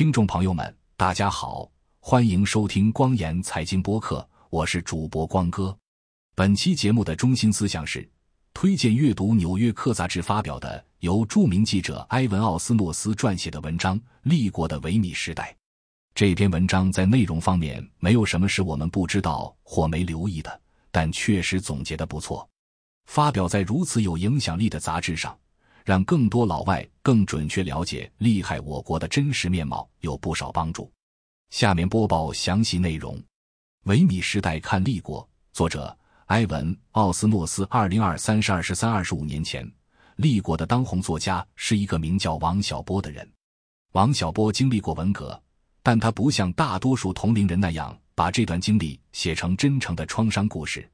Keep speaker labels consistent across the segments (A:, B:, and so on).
A: 听众朋友们，大家好，欢迎收听光言财经播客，我是主播光哥。本期节目的中心思想是推荐阅读《纽约客》杂志发表的由著名记者埃文·奥斯诺斯撰写的文章《立国的维米时代》。这篇文章在内容方面没有什么是我们不知道或没留意的，但确实总结的不错。发表在如此有影响力的杂志上。让更多老外更准确了解利害我国的真实面貌有不少帮助。下面播报详细内容：维米时代看立国，作者埃文·奥斯诺斯。二零二三十二十三二十五年前，立国的当红作家是一个名叫王小波的人。王小波经历过文革，但他不像大多数同龄人那样把这段经历写成真诚的创伤故事。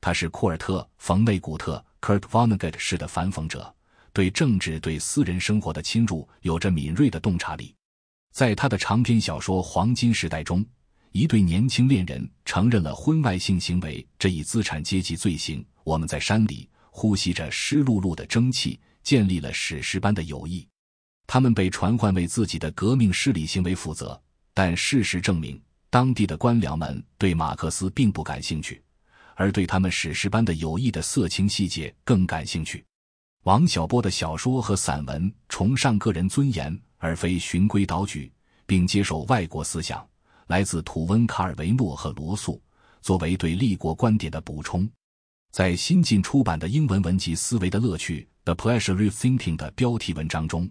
A: 他是库尔特·冯内古特 （Kurt Vonnegut） 式的反讽者。对政治、对私人生活的侵入有着敏锐的洞察力。在他的长篇小说《黄金时代》中，一对年轻恋人承认了婚外性行为这一资产阶级罪行。我们在山里呼吸着湿漉漉的蒸汽，建立了史诗般的友谊。他们被传唤为自己的革命势力行为负责，但事实证明，当地的官僚们对马克思并不感兴趣，而对他们史诗般的友谊的色情细节更感兴趣。王小波的小说和散文崇尚个人尊严，而非循规蹈矩，并接受外国思想，来自土温卡尔维诺和罗素，作为对立国观点的补充。在新近出版的英文文集《思维的乐趣》（The Pleasure of Thinking） 的标题文章中，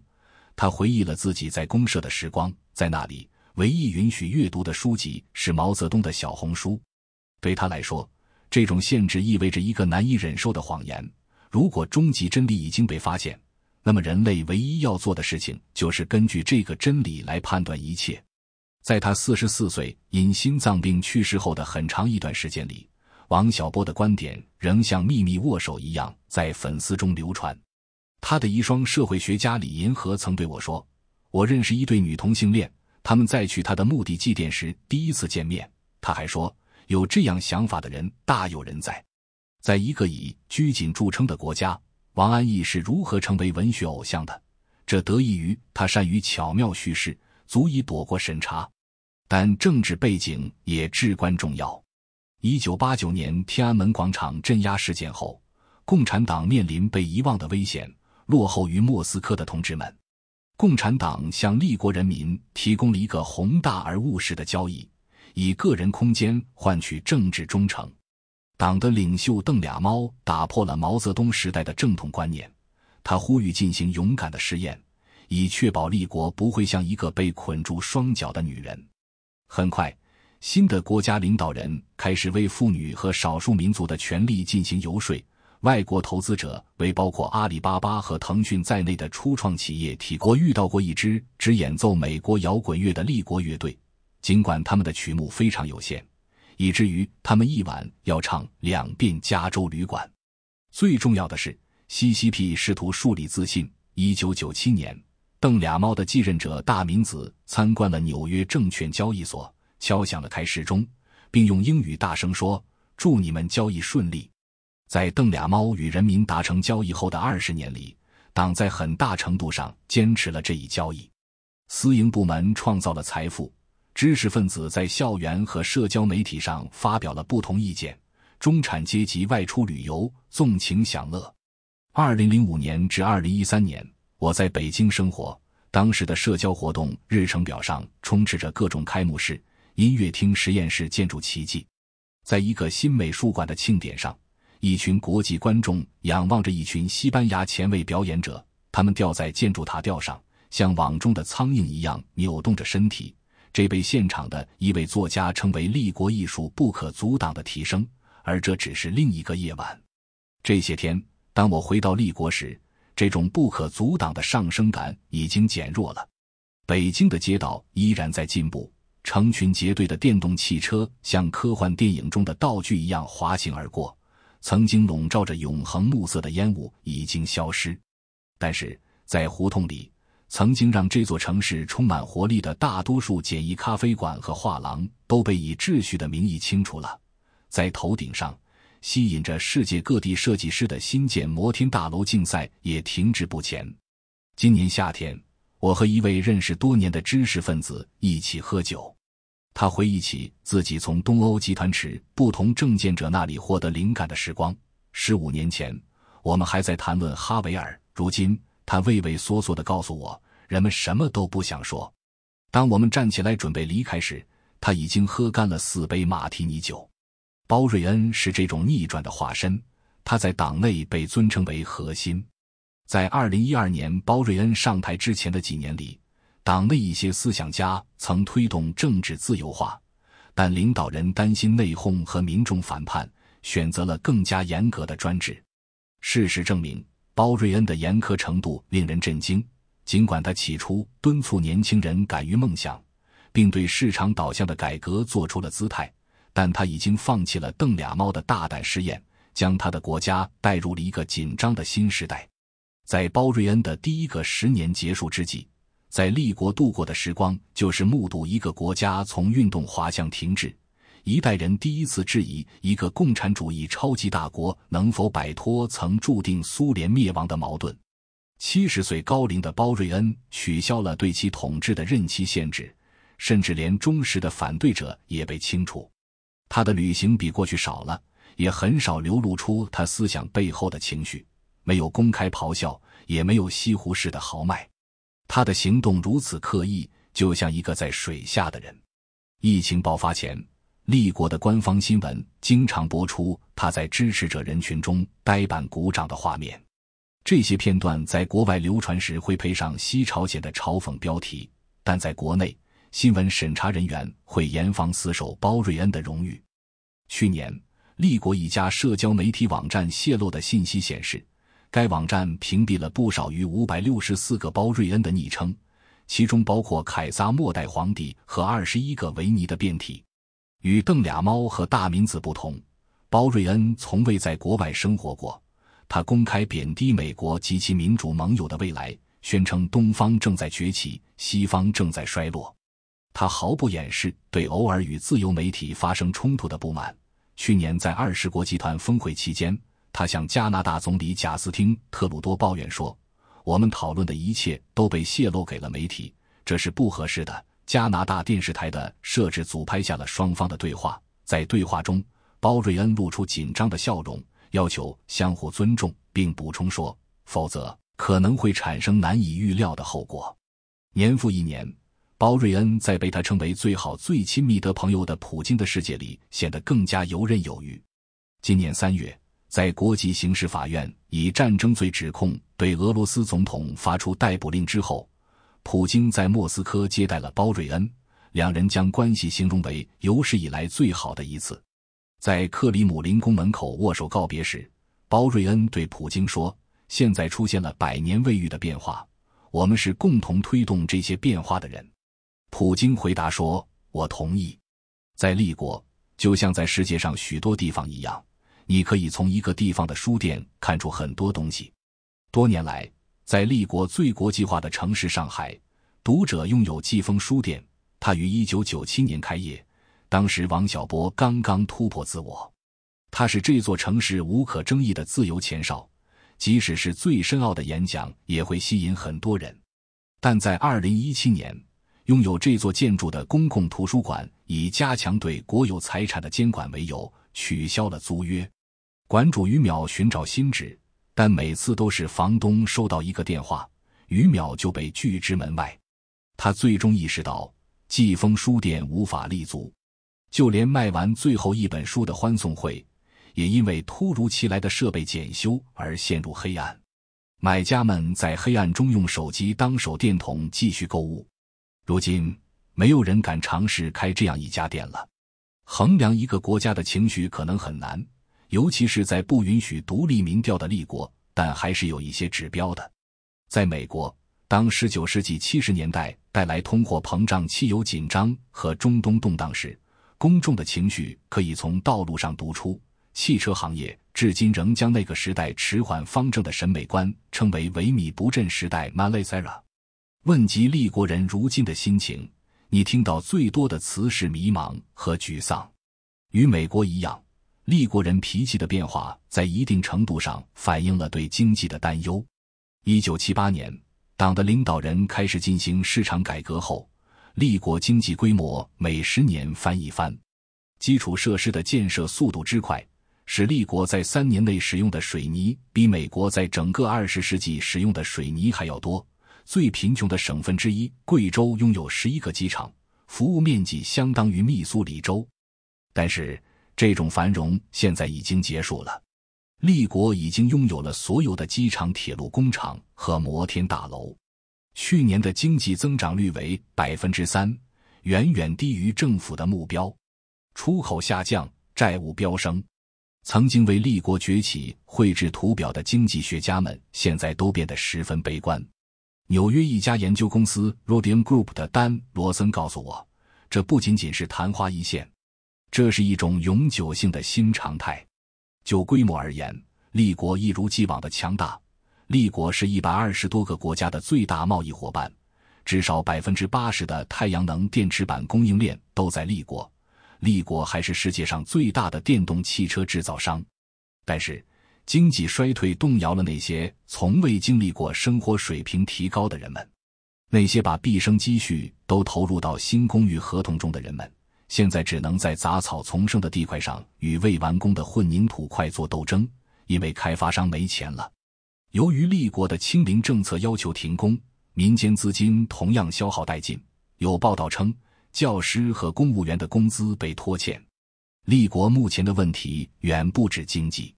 A: 他回忆了自己在公社的时光。在那里，唯一允许阅读的书籍是毛泽东的小红书。对他来说，这种限制意味着一个难以忍受的谎言。如果终极真理已经被发现，那么人类唯一要做的事情就是根据这个真理来判断一切。在他四十四岁因心脏病去世后的很长一段时间里，王小波的观点仍像秘密握手一样在粉丝中流传。他的遗孀社会学家李银河曾对我说：“我认识一对女同性恋，他们在去他的墓地祭奠时第一次见面。”他还说：“有这样想法的人大有人在。”在一个以拘谨著称的国家，王安忆是如何成为文学偶像的？这得益于他善于巧妙叙事，足以躲过审查。但政治背景也至关重要。一九八九年天安门广场镇压事件后，共产党面临被遗忘的危险，落后于莫斯科的同志们。共产党向立国人民提供了一个宏大而务实的交易，以个人空间换取政治忠诚。党的领袖邓俩猫打破了毛泽东时代的正统观念，他呼吁进行勇敢的实验，以确保立国不会像一个被捆住双脚的女人。很快，新的国家领导人开始为妇女和少数民族的权利进行游说。外国投资者为包括阿里巴巴和腾讯在内的初创企业提供。我遇到过一支只演奏美国摇滚乐的立国乐队，尽管他们的曲目非常有限。以至于他们一晚要唱两遍《加州旅馆》。最重要的是，西西皮试图树立自信。一九九七年，邓俩猫的继任者大明子参观了纽约证券交易所，敲响了开市钟，并用英语大声说：“祝你们交易顺利。”在邓俩猫与人民达成交易后的二十年里，党在很大程度上坚持了这一交易。私营部门创造了财富。知识分子在校园和社交媒体上发表了不同意见，中产阶级外出旅游，纵情享乐。二零零五年至二零一三年，我在北京生活，当时的社交活动日程表上充斥着各种开幕式、音乐厅、实验室建筑奇迹。在一个新美术馆的庆典上，一群国际观众仰望着一群西班牙前卫表演者，他们吊在建筑塔吊上，像网中的苍蝇一样扭动着身体。这被现场的一位作家称为“立国艺术不可阻挡的提升”，而这只是另一个夜晚。这些天，当我回到立国时，这种不可阻挡的上升感已经减弱了。北京的街道依然在进步，成群结队的电动汽车像科幻电影中的道具一样滑行而过。曾经笼罩着永恒暮色的烟雾已经消失，但是在胡同里。曾经让这座城市充满活力的大多数简易咖啡馆和画廊都被以秩序的名义清除了。在头顶上，吸引着世界各地设计师的新建摩天大楼竞赛也停滞不前。今年夏天，我和一位认识多年的知识分子一起喝酒，他回忆起自己从东欧集团持不同政见者那里获得灵感的时光。十五年前，我们还在谈论哈维尔，如今他畏畏缩缩地告诉我，人们什么都不想说。当我们站起来准备离开时，他已经喝干了四杯马提尼酒。包瑞恩是这种逆转的化身，他在党内被尊称为核心。在二零一二年包瑞恩上台之前的几年里，党内一些思想家曾推动政治自由化，但领导人担心内讧和民众反叛，选择了更加严格的专制。事实证明，包瑞恩的严苛程度令人震惊。尽管他起初敦促年轻人敢于梦想，并对市场导向的改革做出了姿态，但他已经放弃了瞪俩猫的大胆试验，将他的国家带入了一个紧张的新时代。在包瑞恩的第一个十年结束之际，在立国度过的时光，就是目睹一个国家从运动滑向停滞，一代人第一次质疑一个共产主义超级大国能否摆脱曾注定苏联灭亡的矛盾。七十岁高龄的包瑞恩取消了对其统治的任期限制，甚至连忠实的反对者也被清除。他的旅行比过去少了，也很少流露出他思想背后的情绪。没有公开咆哮，也没有西湖式的豪迈，他的行动如此刻意，就像一个在水下的人。疫情爆发前，立国的官方新闻经常播出他在支持者人群中呆板鼓掌的画面。这些片段在国外流传时会配上西朝鲜的嘲讽标题，但在国内，新闻审查人员会严防死守包瑞恩的荣誉。去年，立国一家社交媒体网站泄露的信息显示。该网站屏蔽了不少于五百六十四个包瑞恩的昵称，其中包括凯撒末代皇帝和二十一个维尼的变体。与邓俩猫和大明子不同，包瑞恩从未在国外生活过。他公开贬低美国及其民主盟友的未来，宣称东方正在崛起，西方正在衰落。他毫不掩饰对偶尔与自由媒体发生冲突的不满。去年在二十国集团峰会期间。他向加拿大总理贾斯汀·特鲁多抱怨说：“我们讨论的一切都被泄露给了媒体，这是不合适的。”加拿大电视台的摄制组拍下了双方的对话，在对话中，包瑞恩露出紧张的笑容，要求相互尊重，并补充说：“否则可能会产生难以预料的后果。”年复一年，包瑞恩在被他称为最好、最亲密的朋友的普京的世界里显得更加游刃有余。今年三月。在国际刑事法院以战争罪指控对俄罗斯总统发出逮捕令之后，普京在莫斯科接待了包瑞恩，两人将关系形容为有史以来最好的一次。在克里姆林宫门口握手告别时，包瑞恩对普京说：“现在出现了百年未遇的变化，我们是共同推动这些变化的人。”普京回答说：“我同意。”在立国，就像在世界上许多地方一样。你可以从一个地方的书店看出很多东西。多年来，在立国最国际化的城市上海，读者拥有季风书店。它于一九九七年开业，当时王小波刚刚突破自我。他是这座城市无可争议的自由前哨，即使是最深奥的演讲也会吸引很多人。但在二零一七年，拥有这座建筑的公共图书馆以加强对国有财产的监管为由，取消了租约。馆主于淼寻找新址，但每次都是房东收到一个电话，于淼就被拒之门外。他最终意识到，季风书店无法立足，就连卖完最后一本书的欢送会，也因为突如其来的设备检修而陷入黑暗。买家们在黑暗中用手机当手电筒继续购物。如今，没有人敢尝试开这样一家店了。衡量一个国家的情绪可能很难。尤其是在不允许独立民调的立国，但还是有一些指标的。在美国，当十九世纪七十年代带来通货膨胀、汽油紧张和中东动荡时，公众的情绪可以从道路上读出。汽车行业至今仍将那个时代迟缓方正的审美观称为“萎靡不振时代 ”（Malaysia）。问及立国人如今的心情，你听到最多的词是迷茫和沮丧。与美国一样。立国人脾气的变化，在一定程度上反映了对经济的担忧。一九七八年，党的领导人开始进行市场改革后，立国经济规模每十年翻一番，基础设施的建设速度之快，使立国在三年内使用的水泥比美国在整个二十世纪使用的水泥还要多。最贫穷的省份之一贵州拥有十一个机场，服务面积相当于密苏里州。但是，这种繁荣现在已经结束了。立国已经拥有了所有的机场、铁路工厂和摩天大楼。去年的经济增长率为百分之三，远远低于政府的目标。出口下降，债务飙升。曾经为立国崛起绘制图表的经济学家们，现在都变得十分悲观。纽约一家研究公司 Rodium Group 的丹罗森告诉我，这不仅仅是昙花一现，这是一种永久性的新常态。就规模而言，立国一如既往的强大。立国是一百二十多个国家的最大贸易伙伴，至少百分之八十的太阳能电池板供应链都在立国。立国还是世界上最大的电动汽车制造商。但是，经济衰退动摇了那些从未经历过生活水平提高的人们，那些把毕生积蓄都投入到新公寓合同中的人们。现在只能在杂草丛生的地块上与未完工的混凝土块做斗争，因为开发商没钱了。由于立国的清零政策要求停工，民间资金同样消耗殆尽。有报道称，教师和公务员的工资被拖欠。立国目前的问题远不止经济。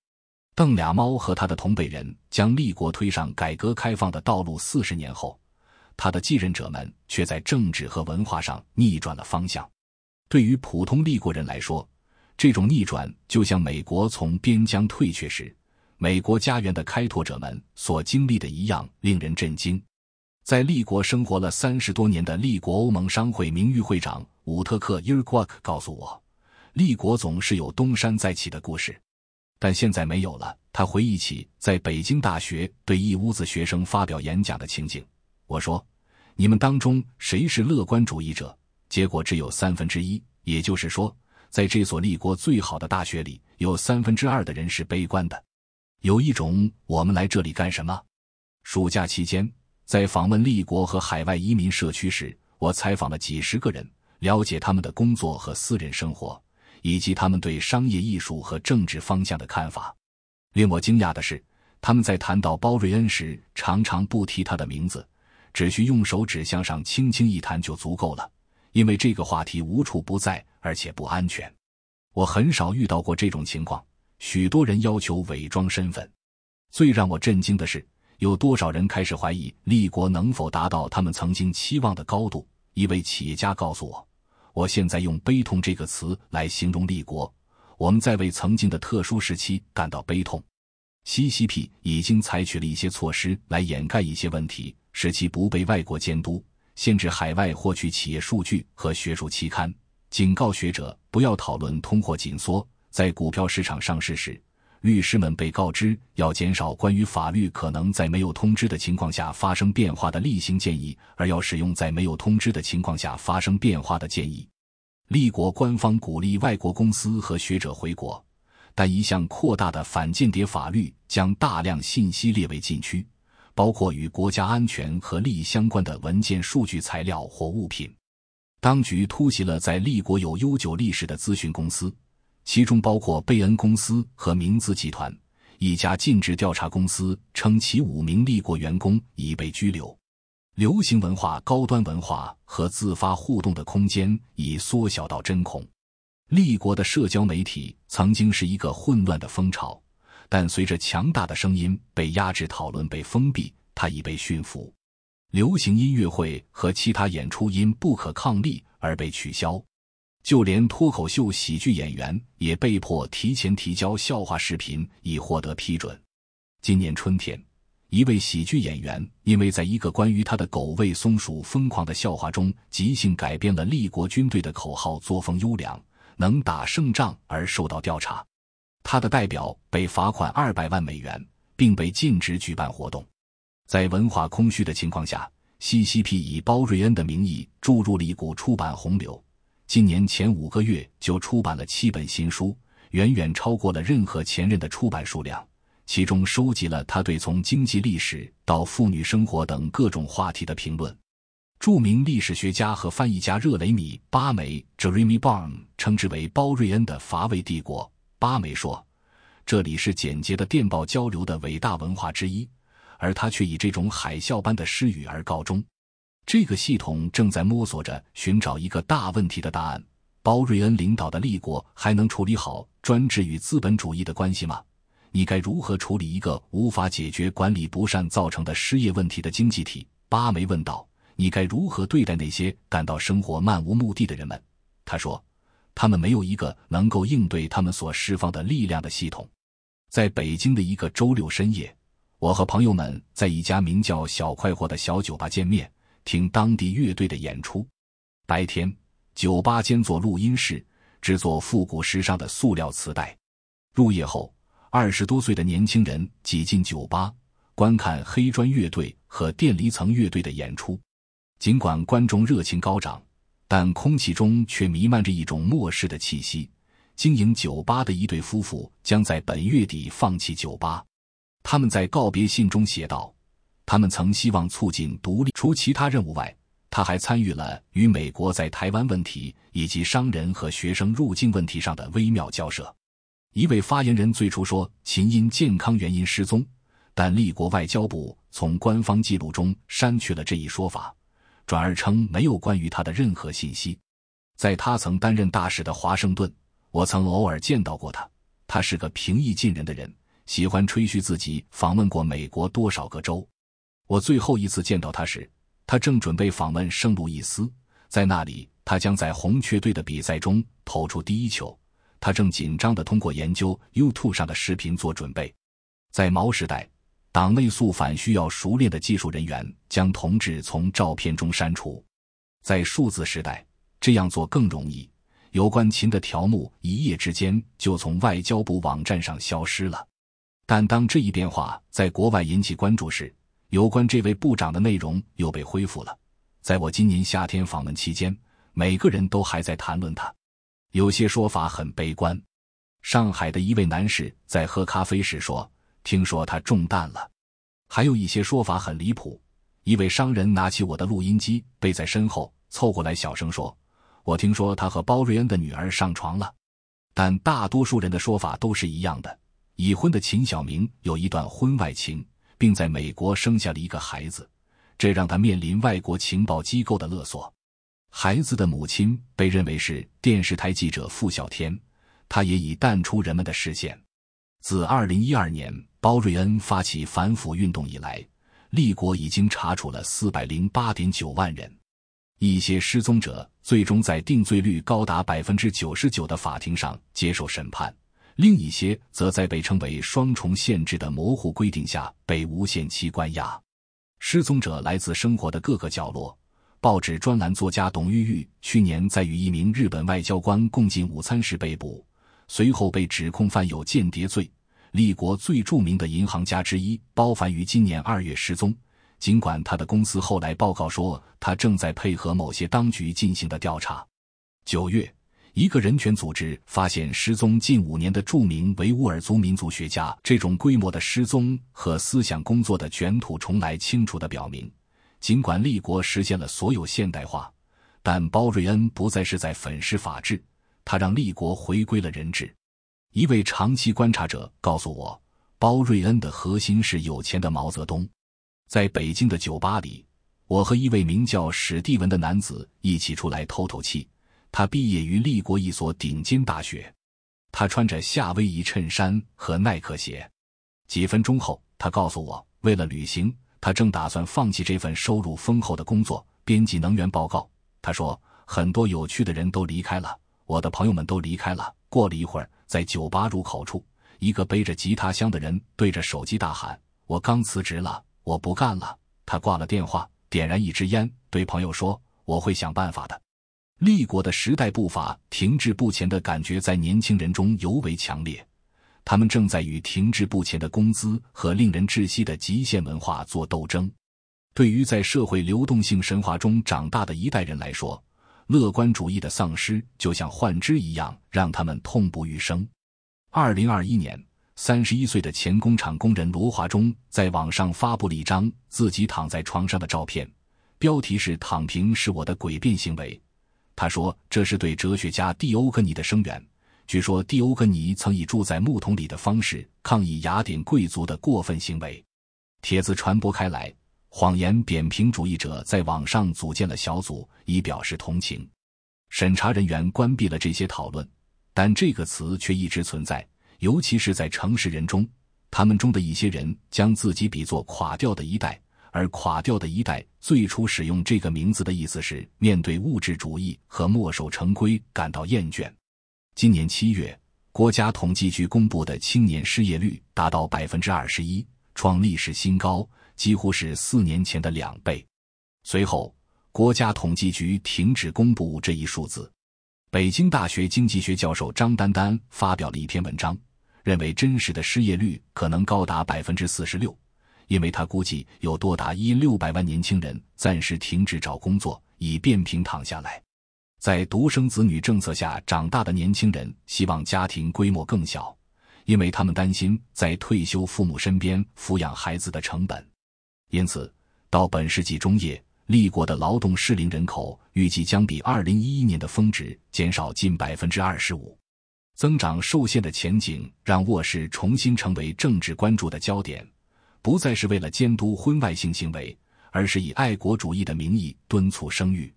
A: 邓俩猫和他的同辈人将立国推上改革开放的道路四十年后，他的继任者们却在政治和文化上逆转了方向。对于普通立国人来说，这种逆转就像美国从边疆退却时，美国家园的开拓者们所经历的一样，令人震惊。在立国生活了三十多年的立国欧盟商会名誉会长伍特克伊尔库克告诉我，立国总是有东山再起的故事，但现在没有了。他回忆起在北京大学对一屋子学生发表演讲的情景。我说：“你们当中谁是乐观主义者？”结果只有三分之一，也就是说，在这所立国最好的大学里，有三分之二的人是悲观的。有一种“我们来这里干什么？”暑假期间，在访问立国和海外移民社区时，我采访了几十个人，了解他们的工作和私人生活，以及他们对商业艺术和政治方向的看法。令我惊讶的是，他们在谈到包瑞恩时，常常不提他的名字，只需用手指向上轻轻一弹就足够了。因为这个话题无处不在，而且不安全。我很少遇到过这种情况。许多人要求伪装身份。最让我震惊的是，有多少人开始怀疑立国能否达到他们曾经期望的高度。一位企业家告诉我：“我现在用悲痛这个词来形容立国。我们在为曾经的特殊时期感到悲痛。西西 p 已经采取了一些措施来掩盖一些问题，使其不被外国监督。”限制海外获取企业数据和学术期刊，警告学者不要讨论通货紧缩。在股票市场上市时，律师们被告知要减少关于法律可能在没有通知的情况下发生变化的例行建议，而要使用在没有通知的情况下发生变化的建议。立国官方鼓励外国公司和学者回国，但一项扩大的反间谍法律将大量信息列为禁区。包括与国家安全和利益相关的文件、数据、材料或物品。当局突袭了在立国有悠久历史的咨询公司，其中包括贝恩公司和明资集团。一家尽职调查公司称，其五名立国员工已被拘留。流行文化、高端文化和自发互动的空间已缩小到针孔。立国的社交媒体曾经是一个混乱的风潮。但随着强大的声音被压制，讨论被封闭，它已被驯服。流行音乐会和其他演出因不可抗力而被取消，就连脱口秀喜剧演员也被迫提前提交笑话视频以获得批准。今年春天，一位喜剧演员因为在一个关于他的狗喂松鼠疯狂的笑话中即兴改编了立国军队的口号“作风优良，能打胜仗”而受到调查。他的代表被罚款二百万美元，并被禁止举办活动。在文化空虚的情况下，西西 P 以包瑞恩的名义注入了一股出版洪流。今年前五个月就出版了七本新书，远远超过了任何前任的出版数量。其中收集了他对从经济历史到妇女生活等各种话题的评论。著名历史学家和翻译家热雷米·巴梅 （Jeremy Barn） 称之为包瑞恩的乏味帝国。巴梅说：“这里是简洁的电报交流的伟大文化之一，而他却以这种海啸般的失语而告终。这个系统正在摸索着寻找一个大问题的答案：包瑞恩领导的立国还能处理好专制与资本主义的关系吗？你该如何处理一个无法解决管理不善造成的失业问题的经济体？”巴梅问道。你该如何对待那些感到生活漫无目的的人们？他说：“他们没有一个能够应对他们所释放的力量的系统。”在北京的一个周六深夜，我和朋友们在一家名叫“小快活”的小酒吧见面，听当地乐队的演出。白天，酒吧兼做录音室，制作复古时尚的塑料磁带。入夜后，二十多岁的年轻人挤进酒吧，观看黑砖乐队和电离层乐队的演出。尽管观众热情高涨，但空气中却弥漫着一种末世的气息。经营酒吧的一对夫妇将在本月底放弃酒吧。他们在告别信中写道：“他们曾希望促进独立。除其他任务外，他还参与了与美国在台湾问题以及商人和学生入境问题上的微妙交涉。”一位发言人最初说秦因健康原因失踪，但立国外交部从官方记录中删去了这一说法。转而称没有关于他的任何信息。在他曾担任大使的华盛顿，我曾偶尔见到过他。他是个平易近人的人，喜欢吹嘘自己访问过美国多少个州。我最后一次见到他时，他正准备访问圣路易斯，在那里他将在红雀队的比赛中投出第一球。他正紧张地通过研究 YouTube 上的视频做准备。在毛时代。党内肃反需要熟练的技术人员将同志从照片中删除，在数字时代这样做更容易。有关秦的条目一夜之间就从外交部网站上消失了。但当这一变化在国外引起关注时，有关这位部长的内容又被恢复了。在我今年夏天访问期间，每个人都还在谈论他。有些说法很悲观。上海的一位男士在喝咖啡时说。听说他中弹了，还有一些说法很离谱。一位商人拿起我的录音机，背在身后，凑过来小声说：“我听说他和包瑞恩的女儿上床了。”但大多数人的说法都是一样的。已婚的秦晓明有一段婚外情，并在美国生下了一个孩子，这让他面临外国情报机构的勒索。孩子的母亲被认为是电视台记者傅小天，他也已淡出人们的视线。自二零一二年包瑞恩发起反腐运动以来，立国已经查处了四百零八点九万人。一些失踪者最终在定罪率高达百分之九十九的法庭上接受审判，另一些则在被称为双重限制的模糊规定下被无限期关押。失踪者来自生活的各个角落。报纸专栏作家董玉玉去年在与一名日本外交官共进午餐时被捕。随后被指控犯有间谍罪。立国最著名的银行家之一包凡于今年二月失踪，尽管他的公司后来报告说他正在配合某些当局进行的调查。九月，一个人权组织发现失踪近五年的著名维吾尔族民族学家。这种规模的失踪和思想工作的卷土重来，清楚地表明，尽管立国实现了所有现代化，但包瑞恩不再是在粉饰法治。他让立国回归了人质。一位长期观察者告诉我，包瑞恩的核心是有钱的毛泽东。在北京的酒吧里，我和一位名叫史蒂文的男子一起出来透透气。他毕业于立国一所顶尖大学。他穿着夏威夷衬衫和耐克鞋。几分钟后，他告诉我，为了旅行，他正打算放弃这份收入丰厚的工作——编辑能源报告。他说，很多有趣的人都离开了。我的朋友们都离开了。过了一会儿，在酒吧入口处，一个背着吉他箱的人对着手机大喊：“我刚辞职了，我不干了。”他挂了电话，点燃一支烟，对朋友说：“我会想办法的。”立国的时代步伐停滞不前的感觉在年轻人中尤为强烈，他们正在与停滞不前的工资和令人窒息的极限文化做斗争。对于在社会流动性神话中长大的一代人来说，乐观主义的丧失就像幻肢一样，让他们痛不欲生。二零二一年，三十一岁的前工厂工人罗华忠在网上发布了一张自己躺在床上的照片，标题是“躺平是我的诡辩行为”。他说这是对哲学家蒂欧根尼的声援。据说蒂欧根尼曾以住在木桶里的方式抗议雅典贵族的过分行为。帖子传播开来，谎言扁平主义者在网上组建了小组，以表示同情。审查人员关闭了这些讨论，但这个词却一直存在，尤其是在城市人中。他们中的一些人将自己比作垮掉的一代，而垮掉的一代最初使用这个名字的意思是面对物质主义和墨守成规感到厌倦。今年七月，国家统计局公布的青年失业率达到百分之二十一，创历史新高，几乎是四年前的两倍。随后。国家统计局停止公布这一数字。北京大学经济学教授张丹丹发表了一篇文章，认为真实的失业率可能高达百分之四十六，因为他估计有多达一六百万年轻人暂时停止找工作，以便平躺下来。在独生子女政策下长大的年轻人希望家庭规模更小，因为他们担心在退休父母身边抚养孩子的成本。因此，到本世纪中叶。立国的劳动适龄人口预计将比二零一一年的峰值减少近百分之二十五，增长受限的前景让卧室重新成为政治关注的焦点，不再是为了监督婚外性行为，而是以爱国主义的名义敦促生育。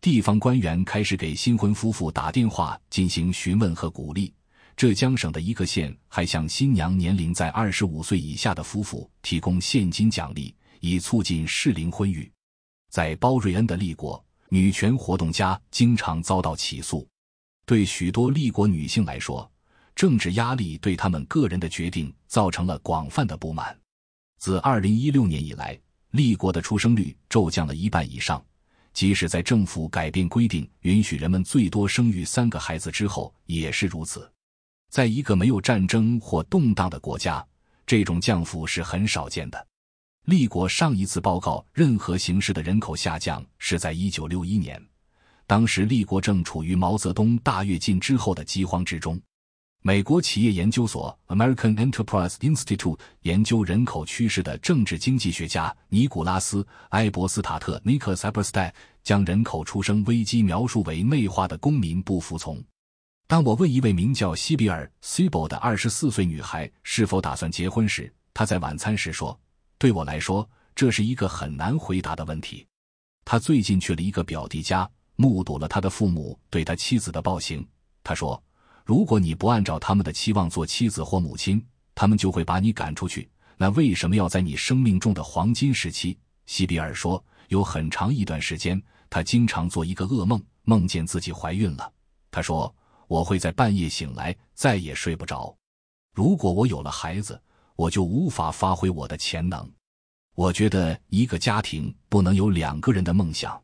A: 地方官员开始给新婚夫妇打电话进行询问和鼓励。浙江省的一个县还向新娘年龄在二十五岁以下的夫妇提供现金奖励，以促进适龄婚育。在包瑞恩的立国，女权活动家经常遭到起诉。对许多立国女性来说，政治压力对他们个人的决定造成了广泛的不满。自2016年以来，立国的出生率骤降了一半以上。即使在政府改变规定，允许人们最多生育三个孩子之后，也是如此。在一个没有战争或动荡的国家，这种降幅是很少见的。立国上一次报告任何形式的人口下降是在一九六一年，当时立国正处于毛泽东大跃进之后的饥荒之中。美国企业研究所 （American Enterprise Institute） 研究人口趋势的政治经济学家尼古拉斯·埃伯斯塔特 （Nicholas Eberstadt） 将人口出生危机描述为内化的公民不服从。当我问一位名叫西比尔 （Sibyl） 的二十四岁女孩是否打算结婚时，她在晚餐时说。对我来说，这是一个很难回答的问题。他最近去了一个表弟家，目睹了他的父母对他妻子的暴行。他说：“如果你不按照他们的期望做妻子或母亲，他们就会把你赶出去。那为什么要在你生命中的黄金时期？”西比尔说：“有很长一段时间，他经常做一个噩梦，梦见自己怀孕了。他说：‘我会在半夜醒来，再也睡不着。如果我有了孩子。’”我就无法发挥我的潜能。我觉得一个家庭不能有两个人的梦想。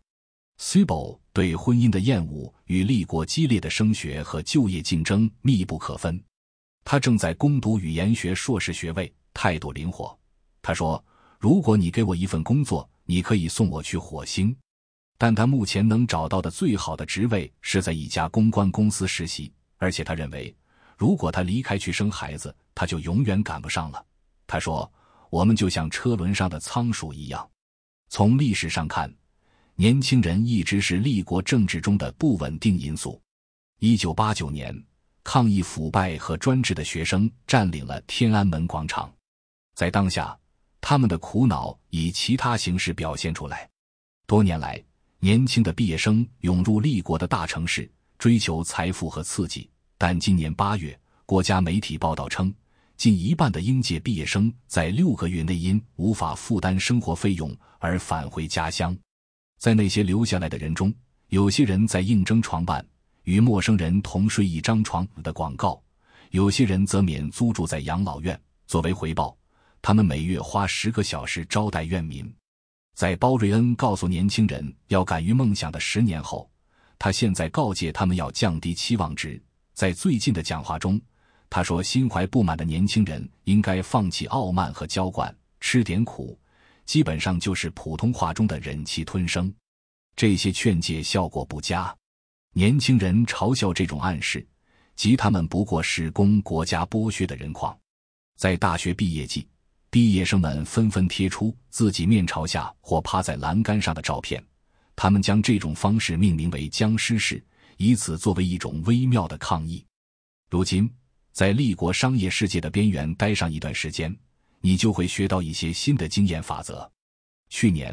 A: Sibyl 对婚姻的厌恶与立国激烈的升学和就业竞争密不可分。他正在攻读语言学硕士学位，态度灵活。他说：“如果你给我一份工作，你可以送我去火星。”但他目前能找到的最好的职位是在一家公关公司实习，而且他认为。如果他离开去生孩子，他就永远赶不上了。他说：“我们就像车轮上的仓鼠一样。”从历史上看，年轻人一直是立国政治中的不稳定因素。一九八九年，抗议腐败和专制的学生占领了天安门广场，在当下，他们的苦恼以其他形式表现出来。多年来，年轻的毕业生涌入立国的大城市，追求财富和刺激。但今年八月，国家媒体报道称，近一半的应届毕业生在六个月内因无法负担生活费用而返回家乡。在那些留下来的人中，有些人在应征床伴与陌生人同睡一张床的广告，有些人则免租住在养老院。作为回报，他们每月花十个小时招待院民。在包瑞恩告诉年轻人要敢于梦想的十年后，他现在告诫他们要降低期望值。在最近的讲话中，他说：“心怀不满的年轻人应该放弃傲慢和娇惯，吃点苦，基本上就是普通话中的忍气吞声。”这些劝诫效果不佳，年轻人嘲笑这种暗示，即他们不过是供国家剥削的人矿。在大学毕业季，毕业生们纷纷贴出自己面朝下或趴在栏杆上的照片，他们将这种方式命名为“僵尸式”，以此作为一种微妙的抗议。如今，在立国商业世界的边缘待上一段时间，你就会学到一些新的经验法则。去年，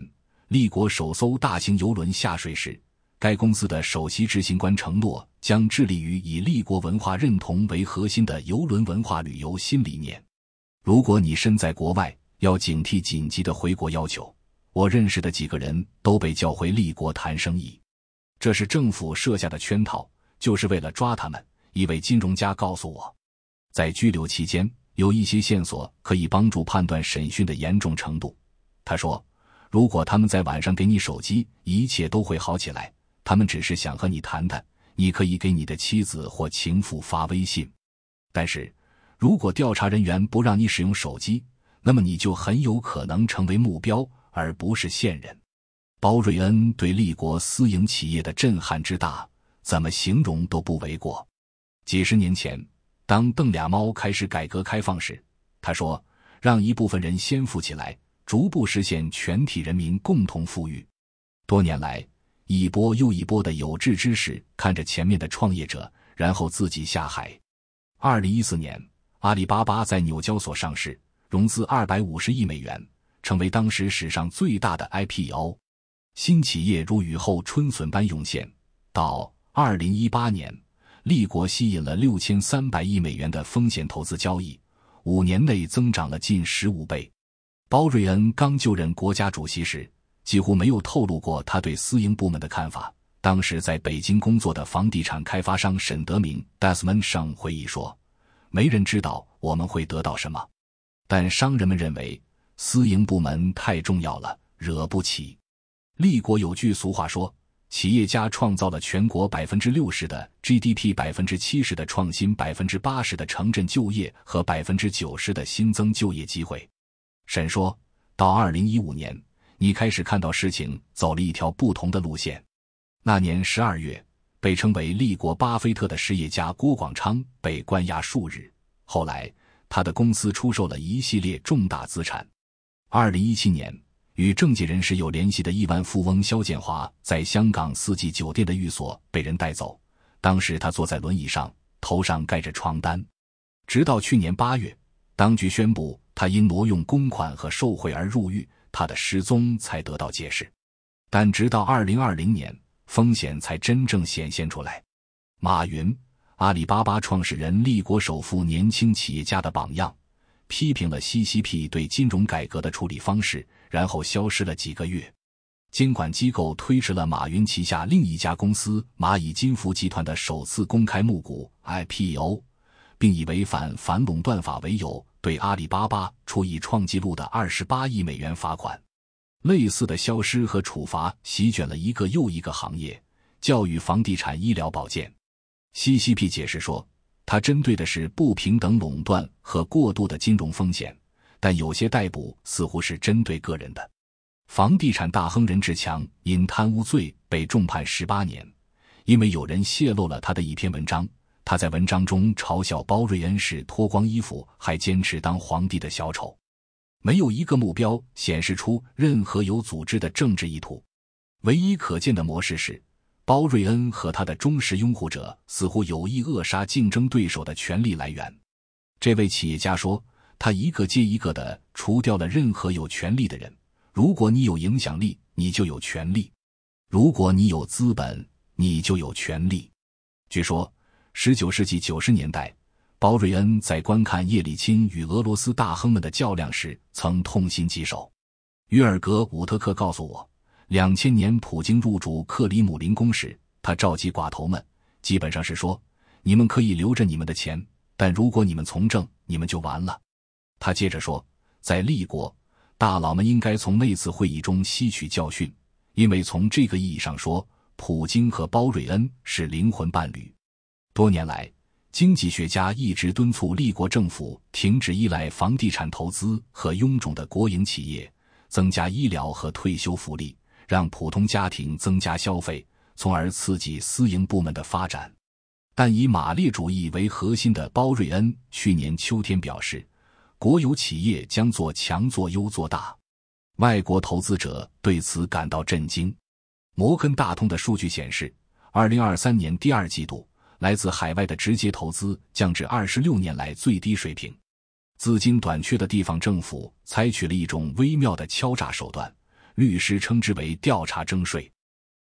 A: 立国首艘大型游轮下水时，该公司的首席执行官承诺将致力于以立国文化认同为核心的游轮文化旅游新理念。如果你身在国外，要警惕紧急的回国要求。我认识的几个人都被叫回立国谈生意，这是政府设下的圈套，就是为了抓他们。一位金融家告诉我，在拘留期间，有一些线索可以帮助判断审讯的严重程度。他说。如果他们在晚上给你手机，一切都会好起来。他们只是想和你谈谈，你可以给你的妻子或情妇发微信。但是，如果调查人员不让你使用手机，那么你就很有可能成为目标，而不是线人。包瑞恩对立国私营企业的震撼之大，怎么形容都不为过。几十年前，当邓俩猫开始改革开放时，他说：“让一部分人先富起来。”逐步实现全体人民共同富裕。多年来，一波又一波的有志之士看着前面的创业者，然后自己下海。二零一四年，阿里巴巴在纽交所上市，融资二百五十亿美元，成为当时史上最大的 IPO。新企业如雨后春笋般涌现。到二零一八年，立国吸引了六千三百亿美元的风险投资交易，五年内增长了近十五倍。包瑞恩刚就任国家主席时，几乎没有透露过他对私营部门的看法。当时在北京工作的房地产开发商沈德明 （Desmond） 回忆说：“没人知道我们会得到什么，但商人们认为私营部门太重要了，惹不起。”立国有句俗话说：“企业家创造了全国百分之六十的 GDP，百分之七十的创新，百分之八十的城镇就业和百分之九十的新增就业机会。”沈说：“到二零一五年，你开始看到事情走了一条不同的路线。那年十二月，被称为立国巴菲特的实业家郭广昌被关押数日。后来，他的公司出售了一系列重大资产。二零一七年，与政界人士有联系的亿万富翁肖建华在香港四季酒店的寓所被人带走，当时他坐在轮椅上，头上盖着床单。直到去年八月，当局宣布。”他因挪用公款和受贿而入狱，他的失踪才得到解释。但直到二零二零年，风险才真正显现出来。马云，阿里巴巴创始人、立国首富、年轻企业家的榜样，批评了 CCP 对金融改革的处理方式，然后消失了几个月。监管机构推迟了马云旗下另一家公司蚂蚁金服集团的首次公开募股 IPO，并以违反反垄断法为由。对阿里巴巴处以创纪录的二十八亿美元罚款，类似的消失和处罚席卷了一个又一个行业，教育、房地产、医疗保健。CCP 解释说，它针对的是不平等垄断和过度的金融风险，但有些逮捕似乎是针对个人的。房地产大亨任志强因贪污罪被重判十八年，因为有人泄露了他的一篇文章。他在文章中嘲笑包瑞恩是脱光衣服还坚持当皇帝的小丑，没有一个目标显示出任何有组织的政治意图。唯一可见的模式是，包瑞恩和他的忠实拥护者似乎有意扼杀竞争对手的权力来源。这位企业家说：“他一个接一个的除掉了任何有权力的人。如果你有影响力，你就有权利；如果你有资本，你就有权利。”据说。十九世纪九十年代，包瑞恩在观看叶利钦与俄罗斯大亨们的较量时，曾痛心疾首。约尔格伍特克告诉我，两千年普京入主克里姆林宫时，他召集寡头们，基本上是说：“你们可以留着你们的钱，但如果你们从政，你们就完了。”他接着说，在立国，大佬们应该从那次会议中吸取教训，因为从这个意义上说，普京和包瑞恩是灵魂伴侣。多年来，经济学家一直敦促立国政府停止依赖房地产投资和臃肿的国营企业，增加医疗和退休福利，让普通家庭增加消费，从而刺激私营部门的发展。但以马列主义为核心的包瑞恩去年秋天表示，国有企业将做强做优做大。外国投资者对此感到震惊。摩根大通的数据显示，二零二三年第二季度，来自海外的直接投资降至二十六年来最低水平。资金短缺的地方政府采取了一种微妙的敲诈手段，律师称之为调查征税。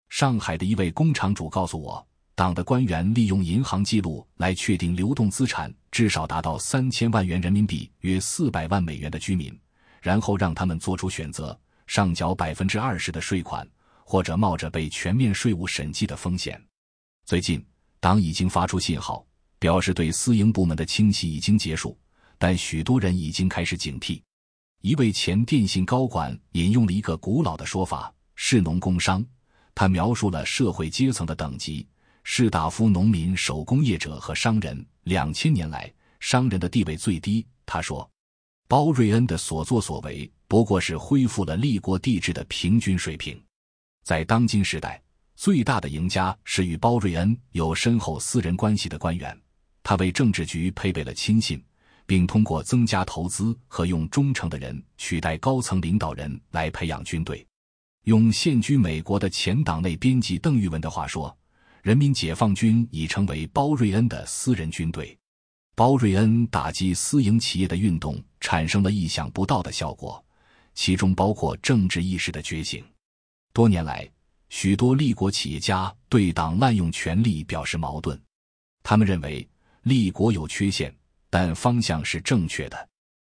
A: 上海的一位工厂主告诉我，党的官员利用银行记录来确定流动资产至少达到三千万元人民币（约四百万美元）的居民，然后让他们做出选择：上缴百分之二十的税款。或者冒着被全面税务审计的风险。最近，党已经发出信号，表示对私营部门的清洗已经结束，但许多人已经开始警惕。一位前电信高管引用了一个古老的说法：“士农工商。”他描述了社会阶层的等级：士大夫、农民、手工业者和商人。两千年来，商人的地位最低。他说：“包瑞恩的所作所为不过是恢复了立国帝制的平均水平。”在当今时代，最大的赢家是与包瑞恩有深厚私人关系的官员。他为政治局配备了亲信，并通过增加投资和用忠诚的人取代高层领导人来培养军队。用现居美国的前党内编辑邓玉文的话说：“人民解放军已成为包瑞恩的私人军队。”包瑞恩打击私营企业的运动产生了意想不到的效果，其中包括政治意识的觉醒。多年来，许多立国企业家对党滥用权力表示矛盾。他们认为立国有缺陷，但方向是正确的。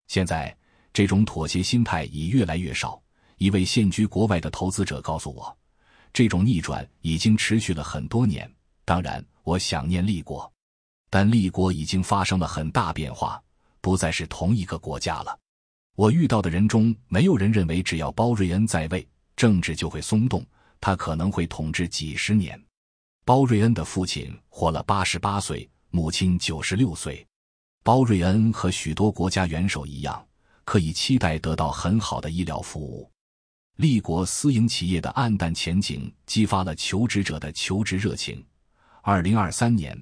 A: 现在，这种妥协心态已越来越少。一位现居国外的投资者告诉我，这种逆转已经持续了很多年。当然，我想念立国，但立国已经发生了很大变化，不再是同一个国家了。我遇到的人中，没有人认为只要包瑞恩在位。政治就会松动，他可能会统治几十年。包瑞恩的父亲活了八十八岁，母亲九十六岁。包瑞恩和许多国家元首一样，可以期待得到很好的医疗服务。立国私营企业的黯淡前景激发了求职者的求职热情。二零二三年，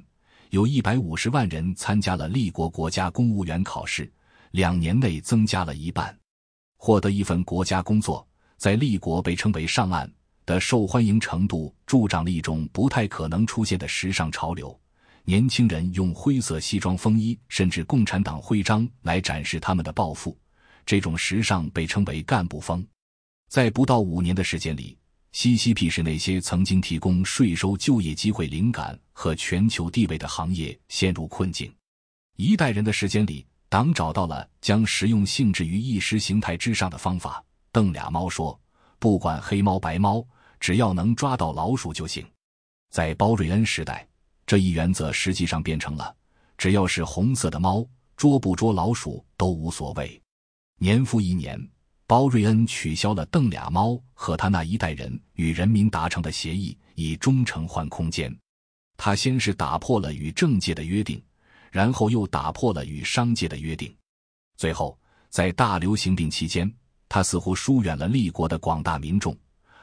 A: 有一百五十万人参加了立国国家公务员考试，两年内增加了一半。获得一份国家工作。在立国被称为“上岸”的受欢迎程度，助长了一种不太可能出现的时尚潮流。年轻人用灰色西装、风衣，甚至共产党徽章来展示他们的抱负。这种时尚被称为“干部风”。在不到五年的时间里，西西皮是那些曾经提供税收、就业机会、灵感和全球地位的行业陷入困境。一代人的时间里，党找到了将实用性置于意识形态之上的方法。邓俩猫说：“不管黑猫白猫，只要能抓到老鼠就行。”在包瑞恩时代，这一原则实际上变成了：只要是红色的猫，捉不捉老鼠都无所谓。年复一年，包瑞恩取消了邓俩猫和他那一代人与人民达成的协议，以忠诚换空间。他先是打破了与政界的约定，然后又打破了与商界的约定，最后在大流行病期间。他似乎疏远了立国的广大民众，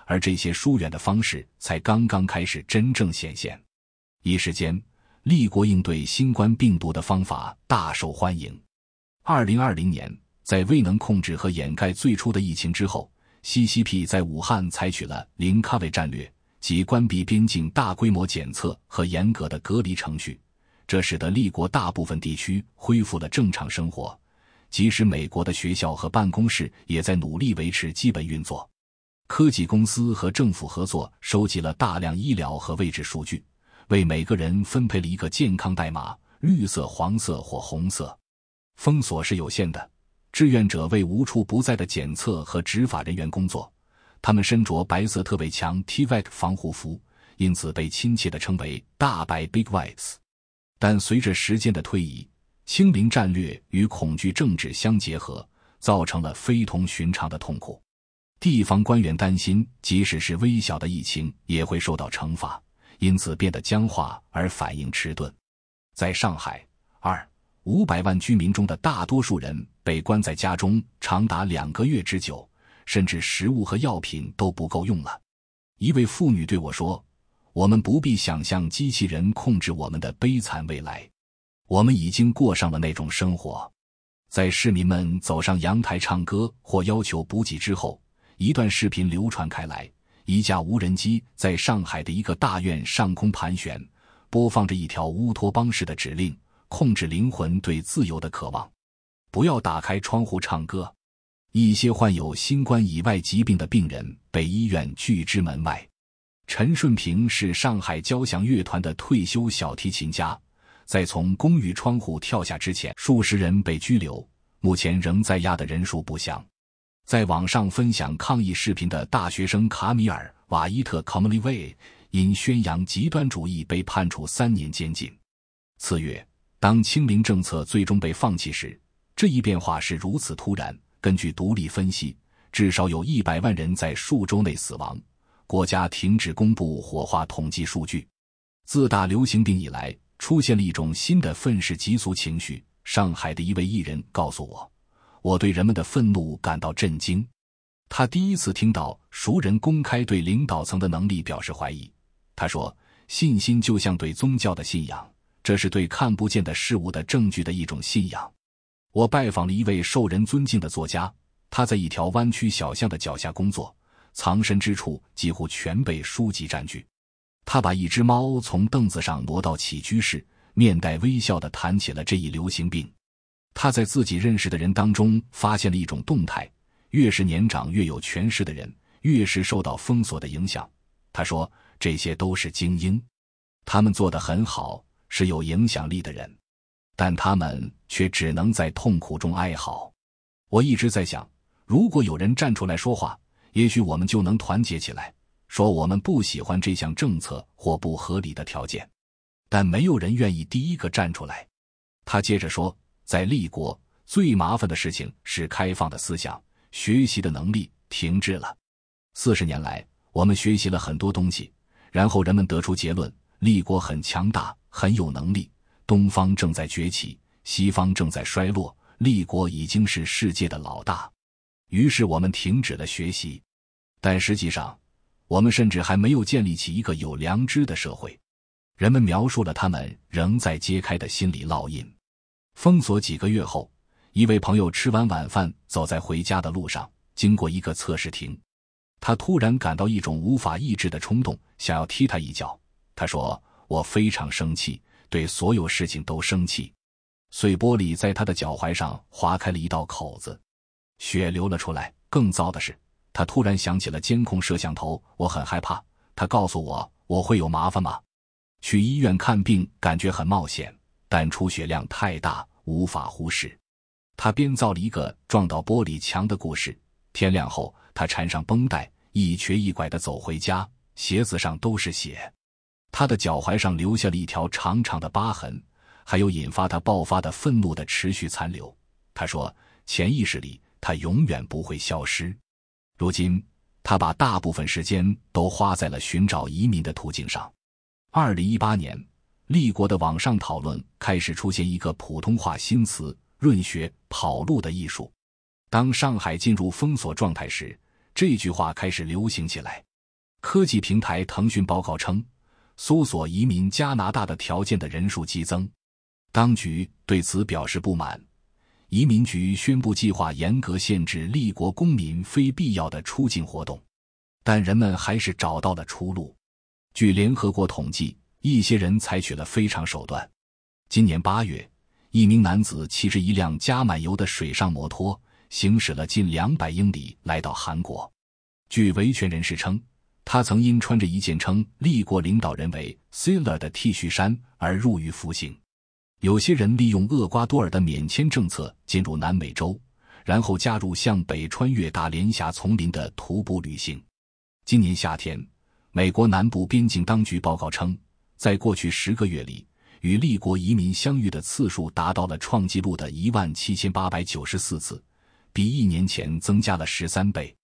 A: 而这些疏远的方式才刚刚开始真正显现。一时间，立国应对新冠病毒的方法大受欢迎。二零二零年，在未能控制和掩盖最初的疫情之后，西西 p 在武汉采取了零咖位战略，即关闭边境、大规模检测和严格的隔离程序，这使得立国大部分地区恢复了正常生活。即使美国的学校和办公室也在努力维持基本运作，科技公司和政府合作收集了大量医疗和位置数据，为每个人分配了一个健康代码：绿色、黄色或红色。封锁是有限的，志愿者为无处不在的检测和执法人员工作，他们身着白色特别强 T-VEC 防护服，因此被亲切地称为“大白 Big Whites”。但随着时间的推移，清零战略与恐惧政治相结合，造成了非同寻常的痛苦。地方官员担心，即使是微小的疫情也会受到惩罚，因此变得僵化而反应迟钝。在上海，二五百万居民中的大多数人被关在家中长达两个月之久，甚至食物和药品都不够用了。一位妇女对我说：“我们不必想象机器人控制我们的悲惨未来。”我们已经过上了那种生活。在市民们走上阳台唱歌或要求补给之后，一段视频流传开来。一架无人机在上海的一个大院上空盘旋，播放着一条乌托邦式的指令，控制灵魂对自由的渴望。不要打开窗户唱歌。一些患有新冠以外疾病的病人被医院拒之门外。陈顺平是上海交响乐团的退休小提琴家，在从公寓窗户跳下之前，数十人被拘留，目前仍在押的人数不详。在网上分享抗议视频的大学生卡米尔·瓦伊特 c o m l y Way） 因宣扬极端主义被判处三年监禁。次月，当清零政策最终被放弃时，这一变化是如此突然。根据独立分析，至少有一百万人在数周内死亡。国家停止公布火化统计数据。自大流行病以来，出现了一种新的愤世嫉俗情绪。上海的一位艺人告诉我。我对人们的愤怒感到震惊。他第一次听到熟人公开对领导层的能力表示怀疑。他说：“信心就像对宗教的信仰，这是对看不见的事物的证据的一种信仰。”我拜访了一位受人尊敬的作家，他在一条弯曲小巷的脚下工作，藏身之处几乎全被书籍占据。他把一只猫从凳子上挪到起居室，面带微笑地谈起了这一流行病。他在自己认识的人当中发现了一种动态：越是年长、越有权势的人，越是受到封锁的影响。他说：“这些都是精英，他们做得很好，是有影响力的人，但他们却只能在痛苦中哀嚎。”我一直在想，如果有人站出来说话，也许我们就能团结起来，说我们不喜欢这项政策或不合理的条件。但没有人愿意第一个站出来。他接着说。在立国，最麻烦的事情是开放的思想、学习的能力停滞了。四十年来，我们学习了很多东西，然后人们得出结论：立国很强大，很有能力。东方正在崛起，西方正在衰落，立国已经是世界的老大。于是我们停止了学习，但实际上，我们甚至还没有建立起一个有良知的社会。人们描述了他们仍在揭开的心理烙印。封锁几个月后，一位朋友吃完晚饭，走在回家的路上，经过一个测试亭，他突然感到一种无法抑制的冲动，想要踢他一脚。他说：“我非常生气，对所有事情都生气。”碎玻璃在他的脚踝上划开了一道口子，血流了出来。更糟的是，他突然想起了监控摄像头。我很害怕。他告诉我：“我会有麻烦吗？去医院看病感觉很冒险。”但出血量太大，无法忽视。他编造了一个撞到玻璃墙的故事。天亮后，他缠上绷带，一瘸一拐地走回家，鞋子上都是血。他的脚踝上留下了一条长长的疤痕，还有引发他爆发的愤怒的持续残留。他说：“潜意识里，他永远不会消失。”如今，他把大部分时间都花在了寻找移民的途径上。二零一八年。立国的网上讨论开始出现一个普通话新词“润学跑路”的艺术。当上海进入封锁状态时，这句话开始流行起来。科技平台腾讯报告称，搜索移民加拿大的条件的人数激增。当局对此表示不满，移民局宣布计划严格限制立国公民非必要的出境活动。但人们还是找到了出路。据联合国统计。一些人采取了非常手段。今年八月，一名男子骑着一辆加满油的水上摩托，行驶了近两百英里，来到韩国。据维权人士称，他曾因穿着一件称立国领导人为 “Siller” 的 T 恤衫而入狱服刑。有些人利用厄瓜多尔的免签政策进入南美洲，然后加入向北穿越大连峡丛林的徒步旅行。今年夏天，美国南部边境当局报告称。在过去十个月里，与立国移民相遇的次数达到了创纪录的一万七千八百九十四次，比一年前增加了十三倍。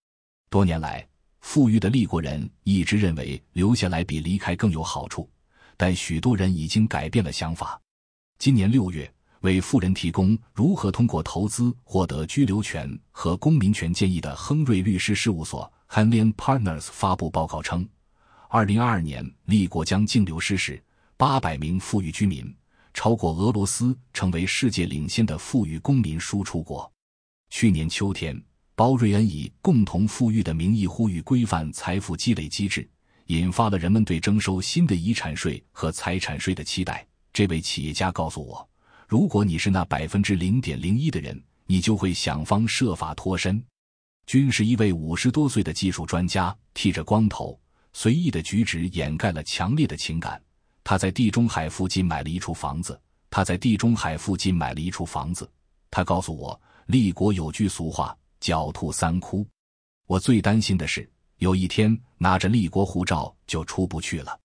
A: 多年来，富裕的立国人一直认为留下来比离开更有好处，但许多人已经改变了想法。今年六月，为富人提供如何通过投资获得居留权和公民权建议的亨瑞律师事务所 （Hanlon Partners） 发布报告称。二零二二年，立国将净流失时，八百名富裕居民，超过俄罗斯，成为世界领先的富裕公民输出国。去年秋天，包瑞恩以“共同富裕”的名义呼吁规范财富积累机制，引发了人们对征收新的遗产税和财产税的期待。这位企业家告诉我：“如果你是那百分之零点零一的人，你就会想方设法脱身。”君是一位五十多岁的技术专家，剃着光头，随意的举止掩盖了强烈的情感。他在地中海附近买了一处房子。他在地中海附近买了一处房子。他告诉我，立国有句俗话：“狡兔三窟。”我最担心的是，有一天拿着立国护照就出不去了。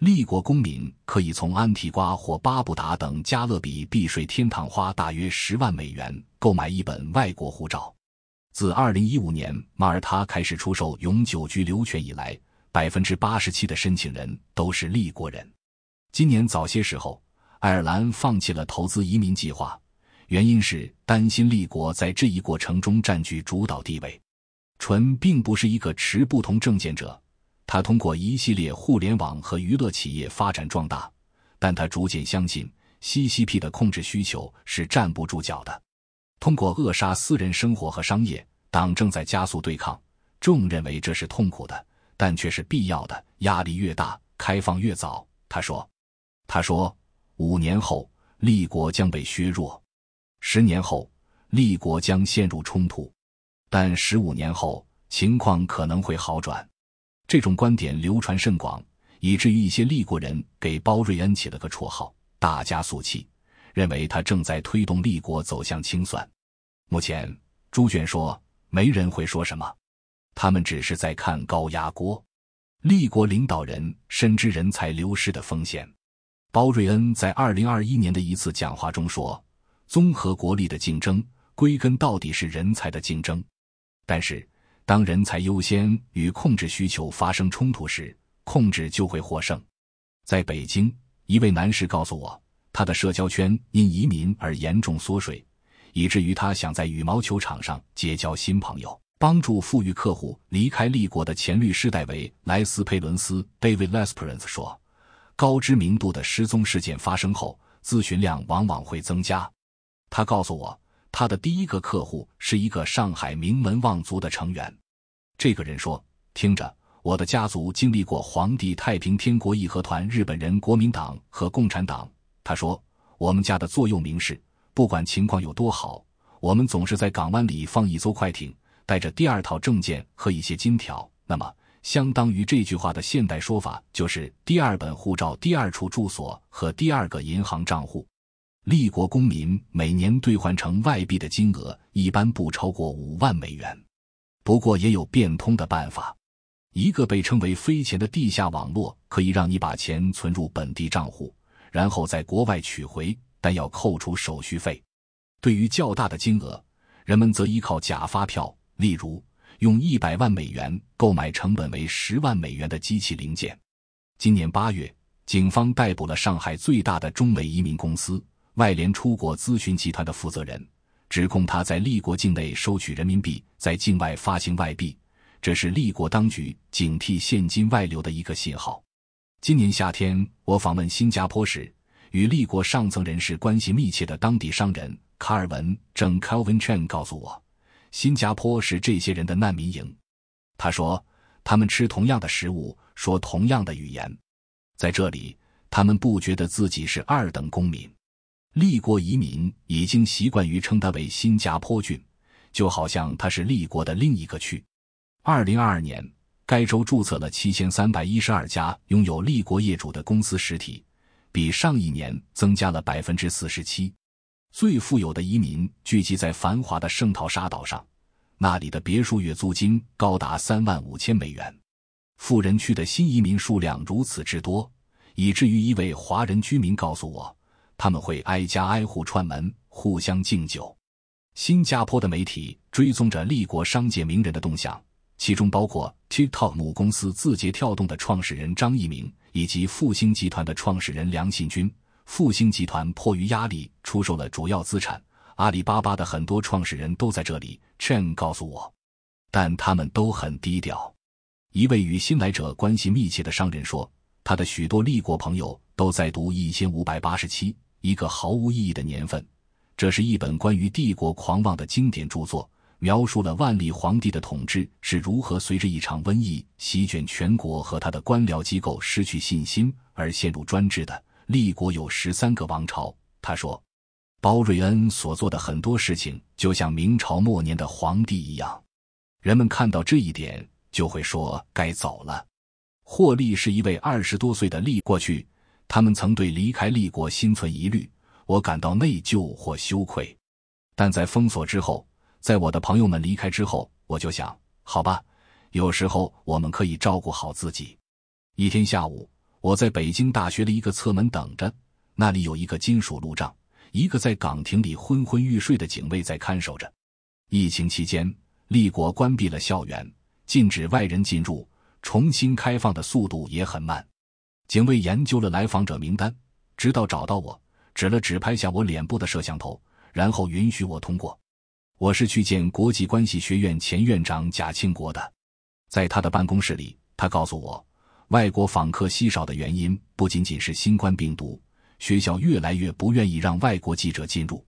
A: 立国公民可以从安提瓜或巴布达等加勒比避税天堂花大约十万美元购买一本外国护照。自二零一五年马耳他开始出售永久居留权以来，百分之八十七的申请人都是立国人。今年早些时候，爱尔兰放弃了投资移民计划，原因是担心立国在这一过程中占据主导地位。纯并不是一个持不同政见者，他通过一系列互联网和娱乐企业发展壮大，但他逐渐相信 CCP 的控制需求是站不住脚的。通过扼杀私人生活和商业，党正在加速对抗。众认为这是痛苦的，但却是必要的。压力越大，开放越早。他说：“他说，五年后，立国将被削弱；十年后，立国将陷入冲突；但十五年后，情况可能会好转。”这种观点流传甚广，以至于一些立国人给包瑞恩起了个绰号“大加速器”。认为他正在推动立国走向清算。目前，朱卷说没人会说什么，他们只是在看高压锅。立国领导人深知人才流失的风险。包瑞恩在二零二一年的一次讲话中说：“综合国力的竞争，归根到底是人才的竞争。但是，当人才优先与控制需求发生冲突时，控制就会获胜。”在北京，一位男士告诉我。他的社交圈因移民而严重缩水，以至于他想在羽毛球场上结交新朋友。帮助富裕客户离开立国的前律师戴维·莱斯佩伦斯 （David Lesperance） 说：“高知名度的失踪事件发生后，咨询量往往会增加。”他告诉我，他的第一个客户是一个上海名门望族的成员。这个人说：“听着，我的家族经历过皇帝太平天国义和团、日本人国民党和共产党。”他说：“我们家的座右铭是，不管情况有多好，我们总是在港湾里放一艘快艇，带着第二套证件和一些金条。那么，相当于这句话的现代说法就是第二本护照、第二处住所和第二个银行账户。立国公民每年兑换成外币的金额一般不超过五万美元。不过，也有变通的办法。一个被称为‘飞钱’的地下网络，可以让你把钱存入本地账户。”然后在国外取回，但要扣除手续费。对于较大的金额，人们则依靠假发票，例如用一百万美元购买成本为十万美元的机器零件。今年八月，警方逮捕了上海最大的中美移民公司外联出国咨询集团的负责人，指控他在立国境内收取人民币，在境外发行外币。这是立国当局警惕现金外流的一个信号。今年夏天，我访问新加坡时，与立国上层人士关系密切的当地商人卡尔文·正 （Calvin Chen） 告诉我，新加坡是这些人的难民营。他说，他们吃同样的食物，说同样的语言，在这里，他们不觉得自己是二等公民。立国移民已经习惯于称它为新加坡郡，就好像它是立国的另一个区。二零二二年。该州注册了七千三百一十二家拥有立国业主的公司实体，比上一年增加了百分之四十七。最富有的移民聚集在繁华的圣淘沙岛上，那里的别墅月租金高达三万五千美元。富人区的新移民数量如此之多，以至于一位华人居民告诉我，他们会挨家挨户串门，互相敬酒。新加坡的媒体追踪着立国商界名人的动向。其中包括 TikTok 母公司字节跳动的创始人张一鸣，以及复兴集团的创始人梁信军。复兴集团迫于压力出售了主要资产，阿里巴巴的很多创始人都在这里。Chen 告诉我，但他们都很低调。一位与新来者关系密切的商人说，他的许多立国朋友都在读一千五百八十七、一个毫无意义的年份。这是一本关于帝国狂妄的经典著作，描述了万历皇帝的统治是如何随着一场瘟疫席卷全国和他的官僚机构失去信心而陷入专制的。立国有十三个王朝，他说，包瑞恩所做的很多事情就像明朝末年的皇帝一样。人们看到这一点，就会说该走了。霍利是一位二十多岁的立过去，他们曾对离开立国心存疑虑。我感到内疚或羞愧，但在封锁之后，在我的朋友们离开之后，我就想：好吧，有时候我们可以照顾好自己。一天下午，我在北京大学的一个侧门等着，那里有一个金属路障，一个在岗亭里昏昏欲睡的警卫在看守着。疫情期间，立国关闭了校园，禁止外人进入，重新开放的速度也很慢。警卫研究了来访者名单，直到找到我。指了指拍下我脸部的摄像头，然后允许我通过。我是去见国际关系学院前院长贾庆国的，在他的办公室里，他告诉我，外国访客稀少的原因不仅仅是新冠病毒，学校越来越不愿意让外国记者进入。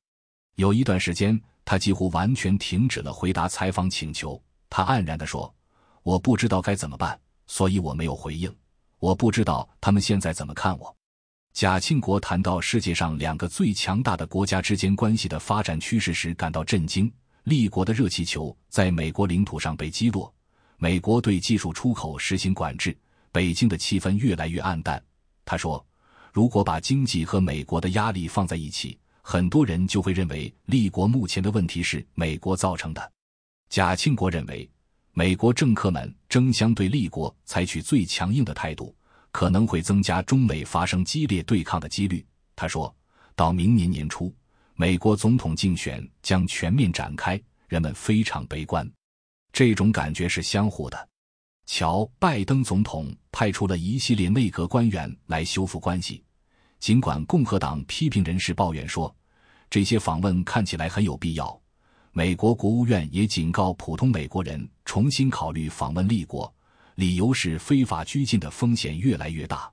A: 有一段时间，他几乎完全停止了回答采访请求。他黯然地说：“我不知道该怎么办，所以我没有回应。我不知道他们现在怎么看我。”贾庆国谈到世界上两个最强大的国家之间关系的发展趋势时，感到震惊。立国的热气球在美国领土上被击落，美国对技术出口实行管制，北京的气氛越来越暗淡。他说：“如果把经济和美国的压力放在一起，很多人就会认为立国目前的问题是美国造成的。”贾庆国认为，美国政客们争相对立国采取最强硬的态度。可能会增加中美发生激烈对抗的几率。他说到明年年初，美国总统竞选将全面展开，人们非常悲观。这种感觉是相互的。瞧，拜登总统派出了一系列内阁官员来修复关系，尽管共和党批评人士抱怨说，这些访问看起来很有必要。美国国务院也警告普通美国人重新考虑访问立国。理由是非法拘禁的风险越来越大，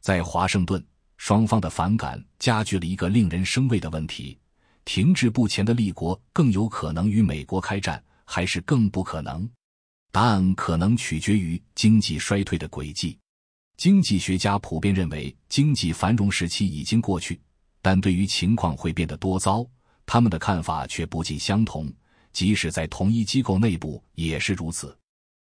A: 在华盛顿，双方的反感加剧了一个令人生畏的问题：停滞不前的立国更有可能与美国开战，还是更不可能？答案可能取决于经济衰退的轨迹。经济学家普遍认为，经济繁荣时期已经过去，但对于情况会变得多糟，他们的看法却不尽相同，即使在同一机构内部也是如此。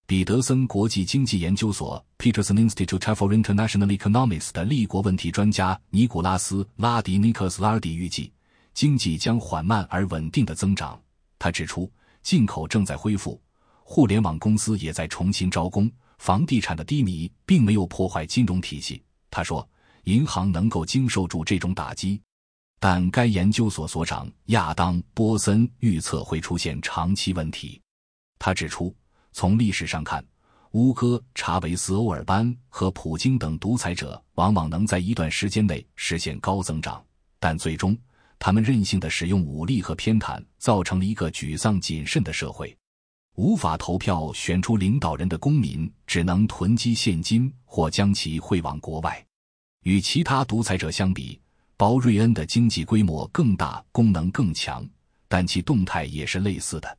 A: 彼得森国际经济研究所 （Peterson Institute for International Economics） 的立国问题专家尼古拉斯·拉迪尼克斯拉尔迪预计，经济将缓慢而稳定的增长。他指出，进口正在恢复，互联网公司也在重新招工，房地产的低迷并没有破坏金融体系。他说，银行能够经受住这种打击，但该研究所所长亚当·波森预测会出现长期问题。他指出。从历史上看，乌戈、查韦斯、欧尔班和普京等独裁者往往能在一段时间内实现高增长，但最终他们任性的使用武力和偏袒，造成了一个沮丧谨慎的社会。无法投票选出领导人的公民只能囤积现金或将其汇往国外。与其他独裁者相比，包瑞恩的经济规模更大，功能更强，但其动态也是类似的。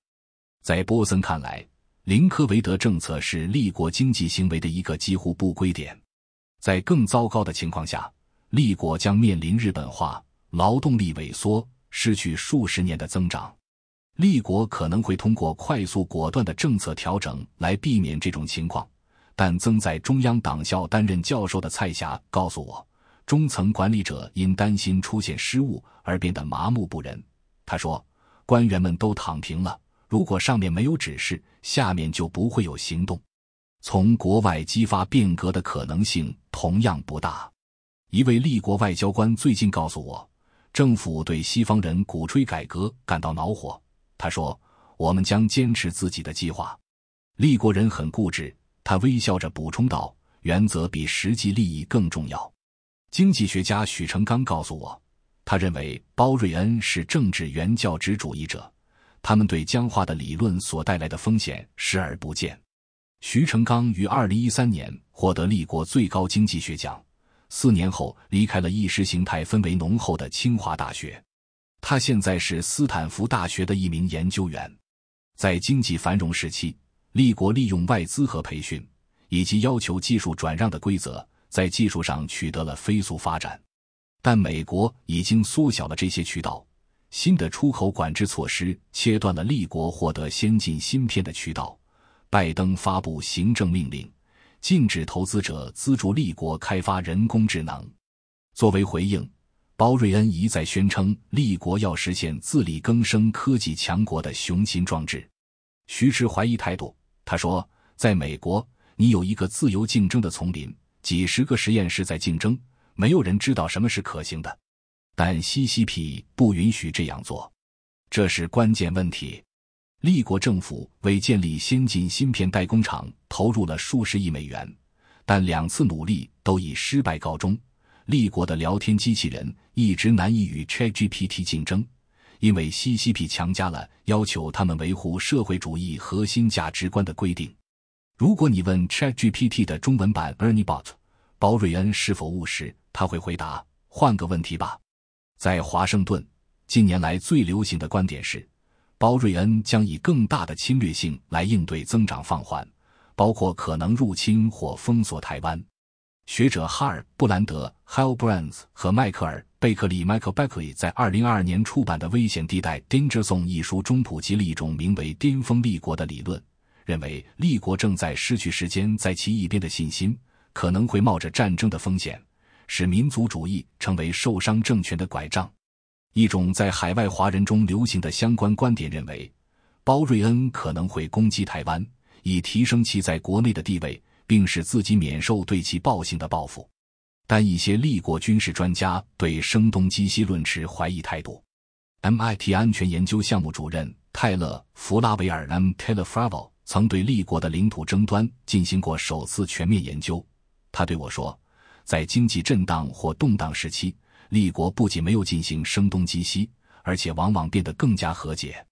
A: 在波森看来。林科维德政策是立国经济行为的一个几乎不归点，在更糟糕的情况下，立国将面临日本化、劳动力萎缩、失去数十年的增长。立国可能会通过快速果断的政策调整来避免这种情况，但曾在中央党校担任教授的蔡霞告诉我，中层管理者因担心出现失误而变得麻木不仁。他说：“官员们都躺平了。”如果上面没有指示，下面就不会有行动。从国外激发变革的可能性同样不大。一位立国外交官最近告诉我，政府对西方人鼓吹改革感到恼火。他说：“我们将坚持自己的计划。”立国人很固执，他微笑着补充道：“原则比实际利益更重要。”经济学家许成刚告诉我，他认为包瑞恩是政治原教旨主义者。他们对僵化的理论所带来的风险视而不见。徐成刚于二零一三年获得立国最高经济学奖，四年后离开了意识形态氛围浓厚的清华大学。他现在是斯坦福大学的一名研究员。在经济繁荣时期，立国利用外资和培训，以及要求技术转让的规则，在技术上取得了飞速发展。但美国已经缩小了这些渠道，新的出口管制措施切断了立国获得先进芯片的渠道。拜登发布行政命令，禁止投资者资助立国开发人工智能。作为回应，包瑞恩一再宣称立国要实现自力更生科技强国的雄心壮志。徐持怀疑态度，他说：“在美国，你有一个自由竞争的丛林，几十个实验室在竞争。”没有人知道什么是可行的，但西西皮不允许这样做，这是关键问题。立国政府为建立先进芯片代工厂投入了数十亿美元，但两次努力都以失败告终。立国的聊天机器人一直难以与 ChatGPT 竞争，因为西西皮强加了要求他们维护社会主义核心价值观的规定。如果你问 ChatGPT 的中文版 ErnieBot，包瑞恩是否务实？他会回答：“换个问题吧。”在华盛顿，近年来最流行的观点是，包瑞恩将以更大的侵略性来应对增长放缓，包括可能入侵或封锁台湾。学者哈尔·布兰德 （Hal Brands） 和迈克尔·贝克利 （Michael Beckley） 在二零二二年出版的《危险地带 （Danger Zone）》一书中普及了一种名为“巅峰立国”的理论，认为立国正在失去时间在其一边的信心，可能会冒着战争的风险。使民族主义成为受伤政权的拐杖。一种在海外华人中流行的相关观点认为，包瑞恩可能会攻击台湾，以提升其在国内的地位，并使自己免受对其暴行的报复。但一些立国军事专家对声东击西论持怀疑态度。MIT 安全研究项目主任泰勒·弗拉维尔 （M. Taylor Fravel） 曾对立国的领土争端进行过首次全面研究。他对我说。在经济震荡或动荡时期，立国不仅没有进行声东击西，而且往往变得更加和解。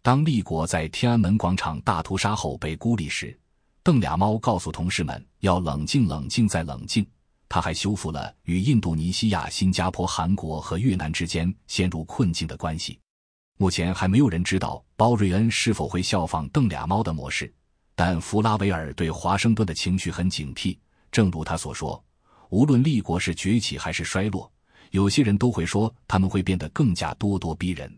A: 当立国在天安门广场大屠杀后被孤立时，邓俩猫告诉同事们要冷静、冷静再冷静。他还修复了与印度尼西亚、新加坡、韩国和越南之间陷入困境的关系。目前还没有人知道包瑞恩是否会效仿邓俩猫的模式，但弗拉维尔对华盛顿的情绪很警惕，正如他所说。无论立国是崛起还是衰落，有些人都会说他们会变得更加咄咄逼人。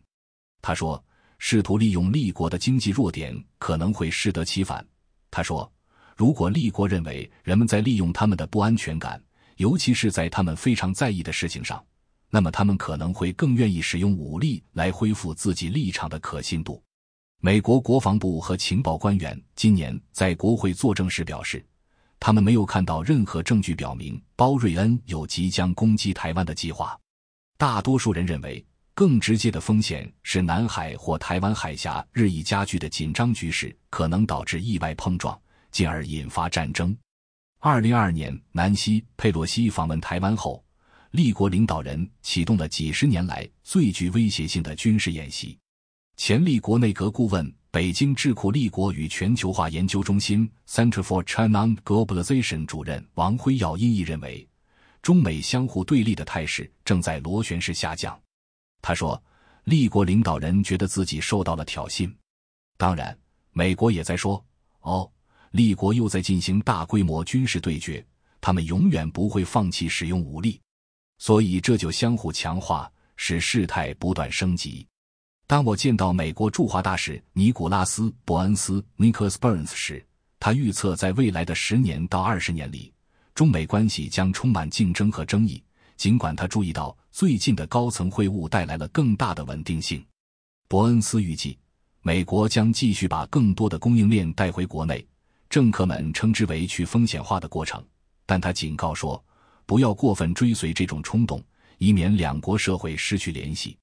A: 他说，试图利用立国的经济弱点可能会适得其反。他说，如果立国认为人们在利用他们的不安全感，尤其是在他们非常在意的事情上，那么他们可能会更愿意使用武力来恢复自己立场的可信度。美国国防部和情报官员今年在国会作证时表示。他们没有看到任何证据表明包瑞恩有即将攻击台湾的计划。大多数人认为，更直接的风险是南海或台湾海峡日益加剧的紧张局势可能导致意外碰撞，进而引发战争。二零二二年，南希·佩洛西访问台湾后，立国领导人启动了几十年来最具威胁性的军事演习。前立国内阁顾问。北京智库立国与全球化研究中心 （Center for China Globalization） 主任王辉耀因意认为，中美相互对立的态势正在螺旋式下降。他说：“立国领导人觉得自己受到了挑衅，当然，美国也在说：‘哦，立国又在进行大规模军事对决，他们永远不会放弃使用武力。’所以这就相互强化，使事态不断升级。”当我见到美国驻华大使尼古拉斯·伯恩斯 （Nicholas Burns） 时，他预测在未来的十年到二十年里，中美关系将充满竞争和争议。尽管他注意到最近的高层会晤带来了更大的稳定性，伯恩斯预计美国将继续把更多的供应链带回国内。政客们称之为去风险化的过程，但他警告说，不要过分追随这种冲动，以免两国社会失去联系。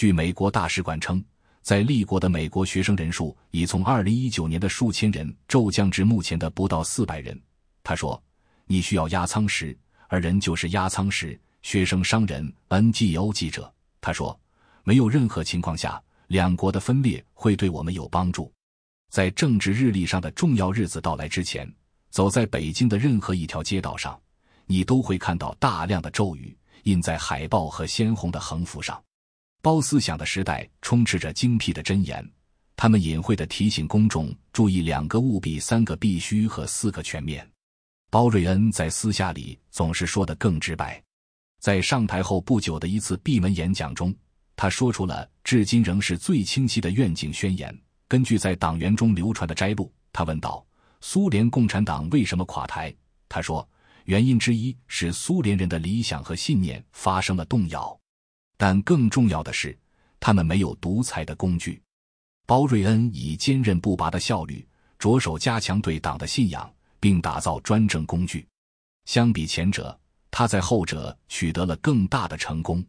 A: 据美国大使馆称，在立国的美国学生人数已从2019年的数千人骤降至目前的不到400人。他说：“你需要压舱石，而人就是压舱石。”学生商人 NGO 记者他说：“没有任何情况下，两国的分裂会对我们有帮助。在政治日历上的重要日子到来之前，走在北京的任何一条街道上，你都会看到大量的咒语印在海报和鲜红的横幅上。包思想的时代充斥着精辟的箴言，他们隐晦地提醒公众注意两个务必、三个必须和四个全面。包瑞恩在私下里总是说得更直白。在上台后不久的一次闭门演讲中，他说出了至今仍是最清晰的愿景宣言。根据在党员中流传的摘录，他问道：“苏联共产党为什么垮台？”他说：“原因之一是苏联人的理想和信念发生了动摇。”但更重要的是，他们没有独裁的工具。包瑞恩以坚韧不拔的效率，着手加强对党的信仰，并打造专政工具。相比前者，他在后者取得了更大的成功。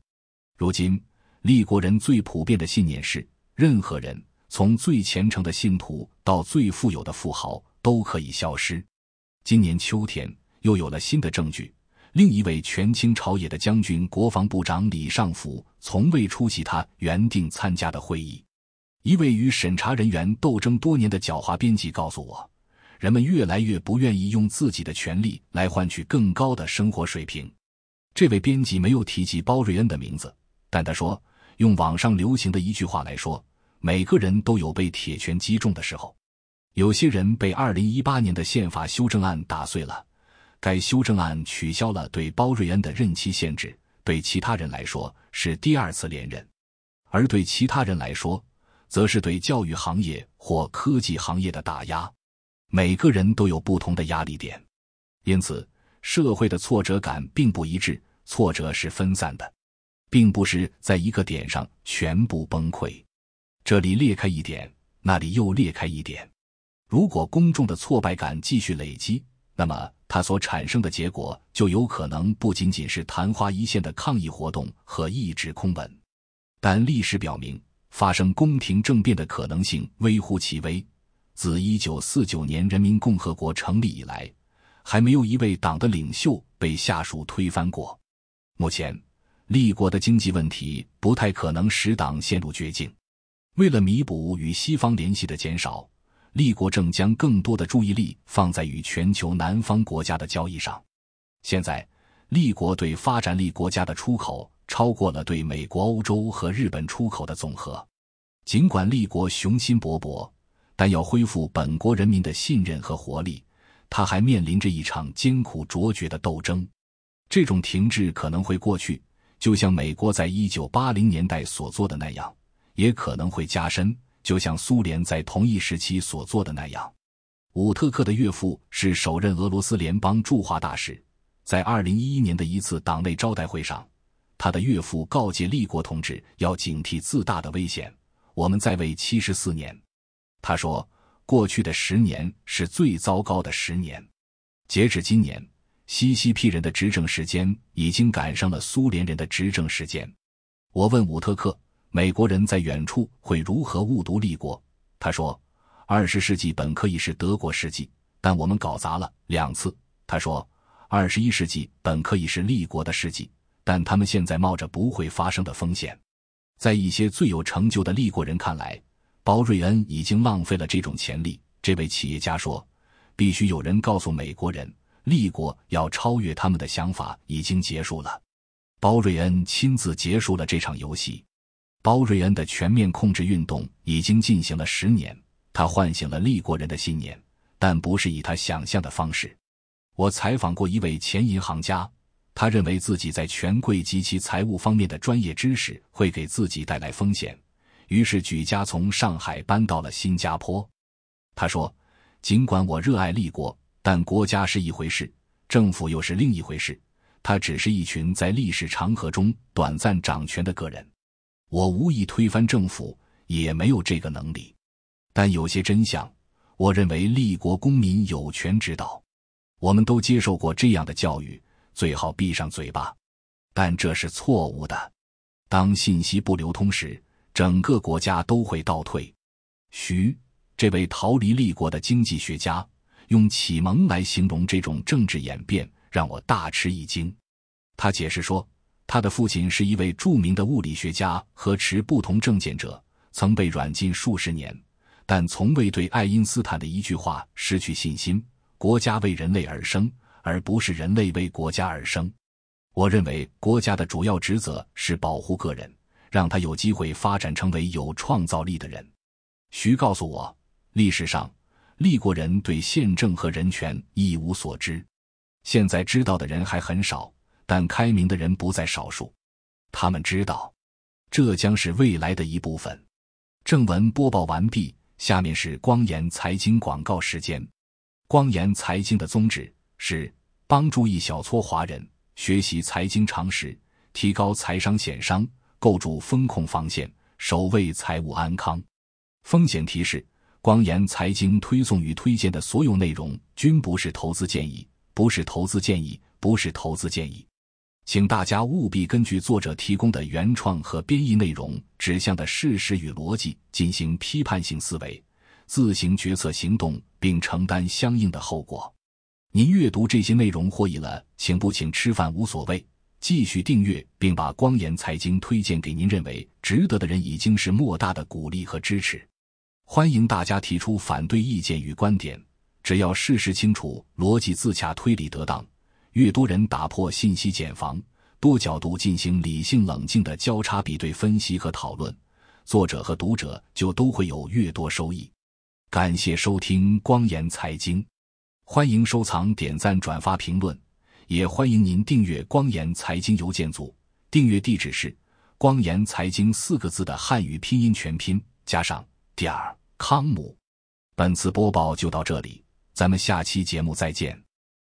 A: 如今，立国人最普遍的信念是：任何人，从最虔诚的信徒到最富有的富豪，都可以消失。今年秋天，又有了新的证据。另一位权倾朝野的将军、国防部长李尚福从未出席他原定参加的会议。一位与审查人员斗争多年的狡猾编辑告诉我，人们越来越不愿意用自己的权利来换取更高的生活水平。这位编辑没有提及包瑞恩的名字，但他说，用网上流行的一句话来说，每个人都有被铁拳击中的时候。有些人被2018年的宪法修正案打碎了。该修正案取消了对包瑞恩的任期限制，对其他人来说是第二次连任，而对其他人来说，则是对教育行业或科技行业的打压。每个人都有不同的压力点，因此社会的挫折感并不一致，挫折是分散的，并不是在一个点上全部崩溃。这里裂开一点，那里又裂开一点。如果公众的挫败感继续累积，那么。它所产生的结果就有可能不仅仅是昙花一现的抗议活动和一纸空文，但历史表明，发生宫廷政变的可能性微乎其微。自一九四九年人民共和国成立以来，还没有一位党的领袖被下属推翻过。目前，立国的经济问题不太可能使党陷入绝境。为了弥补与西方联系的减少。立国正将更多的注意力放在与全球南方国家的交易上。现在，立国对发展力国家的出口超过了对美国、欧洲和日本出口的总和。尽管立国雄心勃勃，但要恢复本国人民的信任和活力，他还面临着一场艰苦卓绝的斗争。这种停滞可能会过去，就像美国在一九八零年代所做的那样，也可能会加深。就像苏联在同一时期所做的那样，伍特克的岳父是首任俄罗斯联邦驻华大使。在二零一一年的一次党内招待会上，他的岳父告诫立国同志要警惕自大的危险。我们在位七十四年，他说，过去的十年是最糟糕的十年。截止今年，西西批人的执政时间已经赶上了苏联人的执政时间。我问伍特克。美国人在远处会如何误读立国？他说：“二十世纪本可以是德国世纪，但我们搞砸了两次。”他说：“二十一世纪本可以是立国的世纪，但他们现在冒着不会发生的风险。”在一些最有成就的立国人看来，包瑞恩已经浪费了这种潜力。这位企业家说：“必须有人告诉美国人，立国要超越他们的想法已经结束了。”包瑞恩亲自结束了这场游戏。包瑞恩的全面控制运动已经进行了十年，他唤醒了立国人的信念，但不是以他想象的方式。我采访过一位前银行家，他认为自己在权贵及其财务方面的专业知识会给自己带来风险，于是举家从上海搬到了新加坡。他说：“尽管我热爱立国，但国家是一回事，政府又是另一回事。他只是一群在历史长河中短暂掌权的个人。”我无意推翻政府，也没有这个能力。但有些真相，我认为立国公民有权知道。我们都接受过这样的教育，最好闭上嘴巴。但这是错误的。当信息不流通时，整个国家都会倒退。徐，这位逃离立国的经济学家，用启蒙来形容这种政治演变，让我大吃一惊。他解释说。他的父亲是一位著名的物理学家和持不同政见者，曾被软禁数十年，但从未对爱因斯坦的一句话失去信心：“国家为人类而生，而不是人类为国家而生。我认为国家的主要职责是保护个人，让他有机会发展成为有创造力的人。徐告诉我，历史上立国人对宪政和人权一无所知，现在知道的人还很少，但开明的人不在少数。他们知道，这将是未来的一部分。正文播报完毕，下面是光言财经广告时间。光言财经的宗旨是帮助一小撮华人学习财经常识，提高财商险商，构筑风控防线，守卫财务安康。风险提示：光言财经推送与推荐的所有内容均不是投资建议，不是投资建议，不是投资建议。请大家务必根据作者提供的原创和编译内容指向的事实与逻辑进行批判性思维，自行决策行动，并承担相应的后果。您阅读这些内容获益了，请不请吃饭无所谓，继续订阅并把光言财经推荐给您认为值得的人，已经是莫大的鼓励和支持。欢迎大家提出反对意见与观点，只要事实清楚、逻辑自洽、推理得当。越多人打破信息茧房，多角度进行理性冷静的交叉比对分析和讨论，作者和读者就都会有越多收益。感谢收听光言财经，欢迎收藏、点赞、转发、评论，也欢迎您订阅光言财经邮件组。订阅地址是“光言财经”四个字的汉语拼音全拼加上点儿康姆。本次播报就到这里，咱们下期节目再见。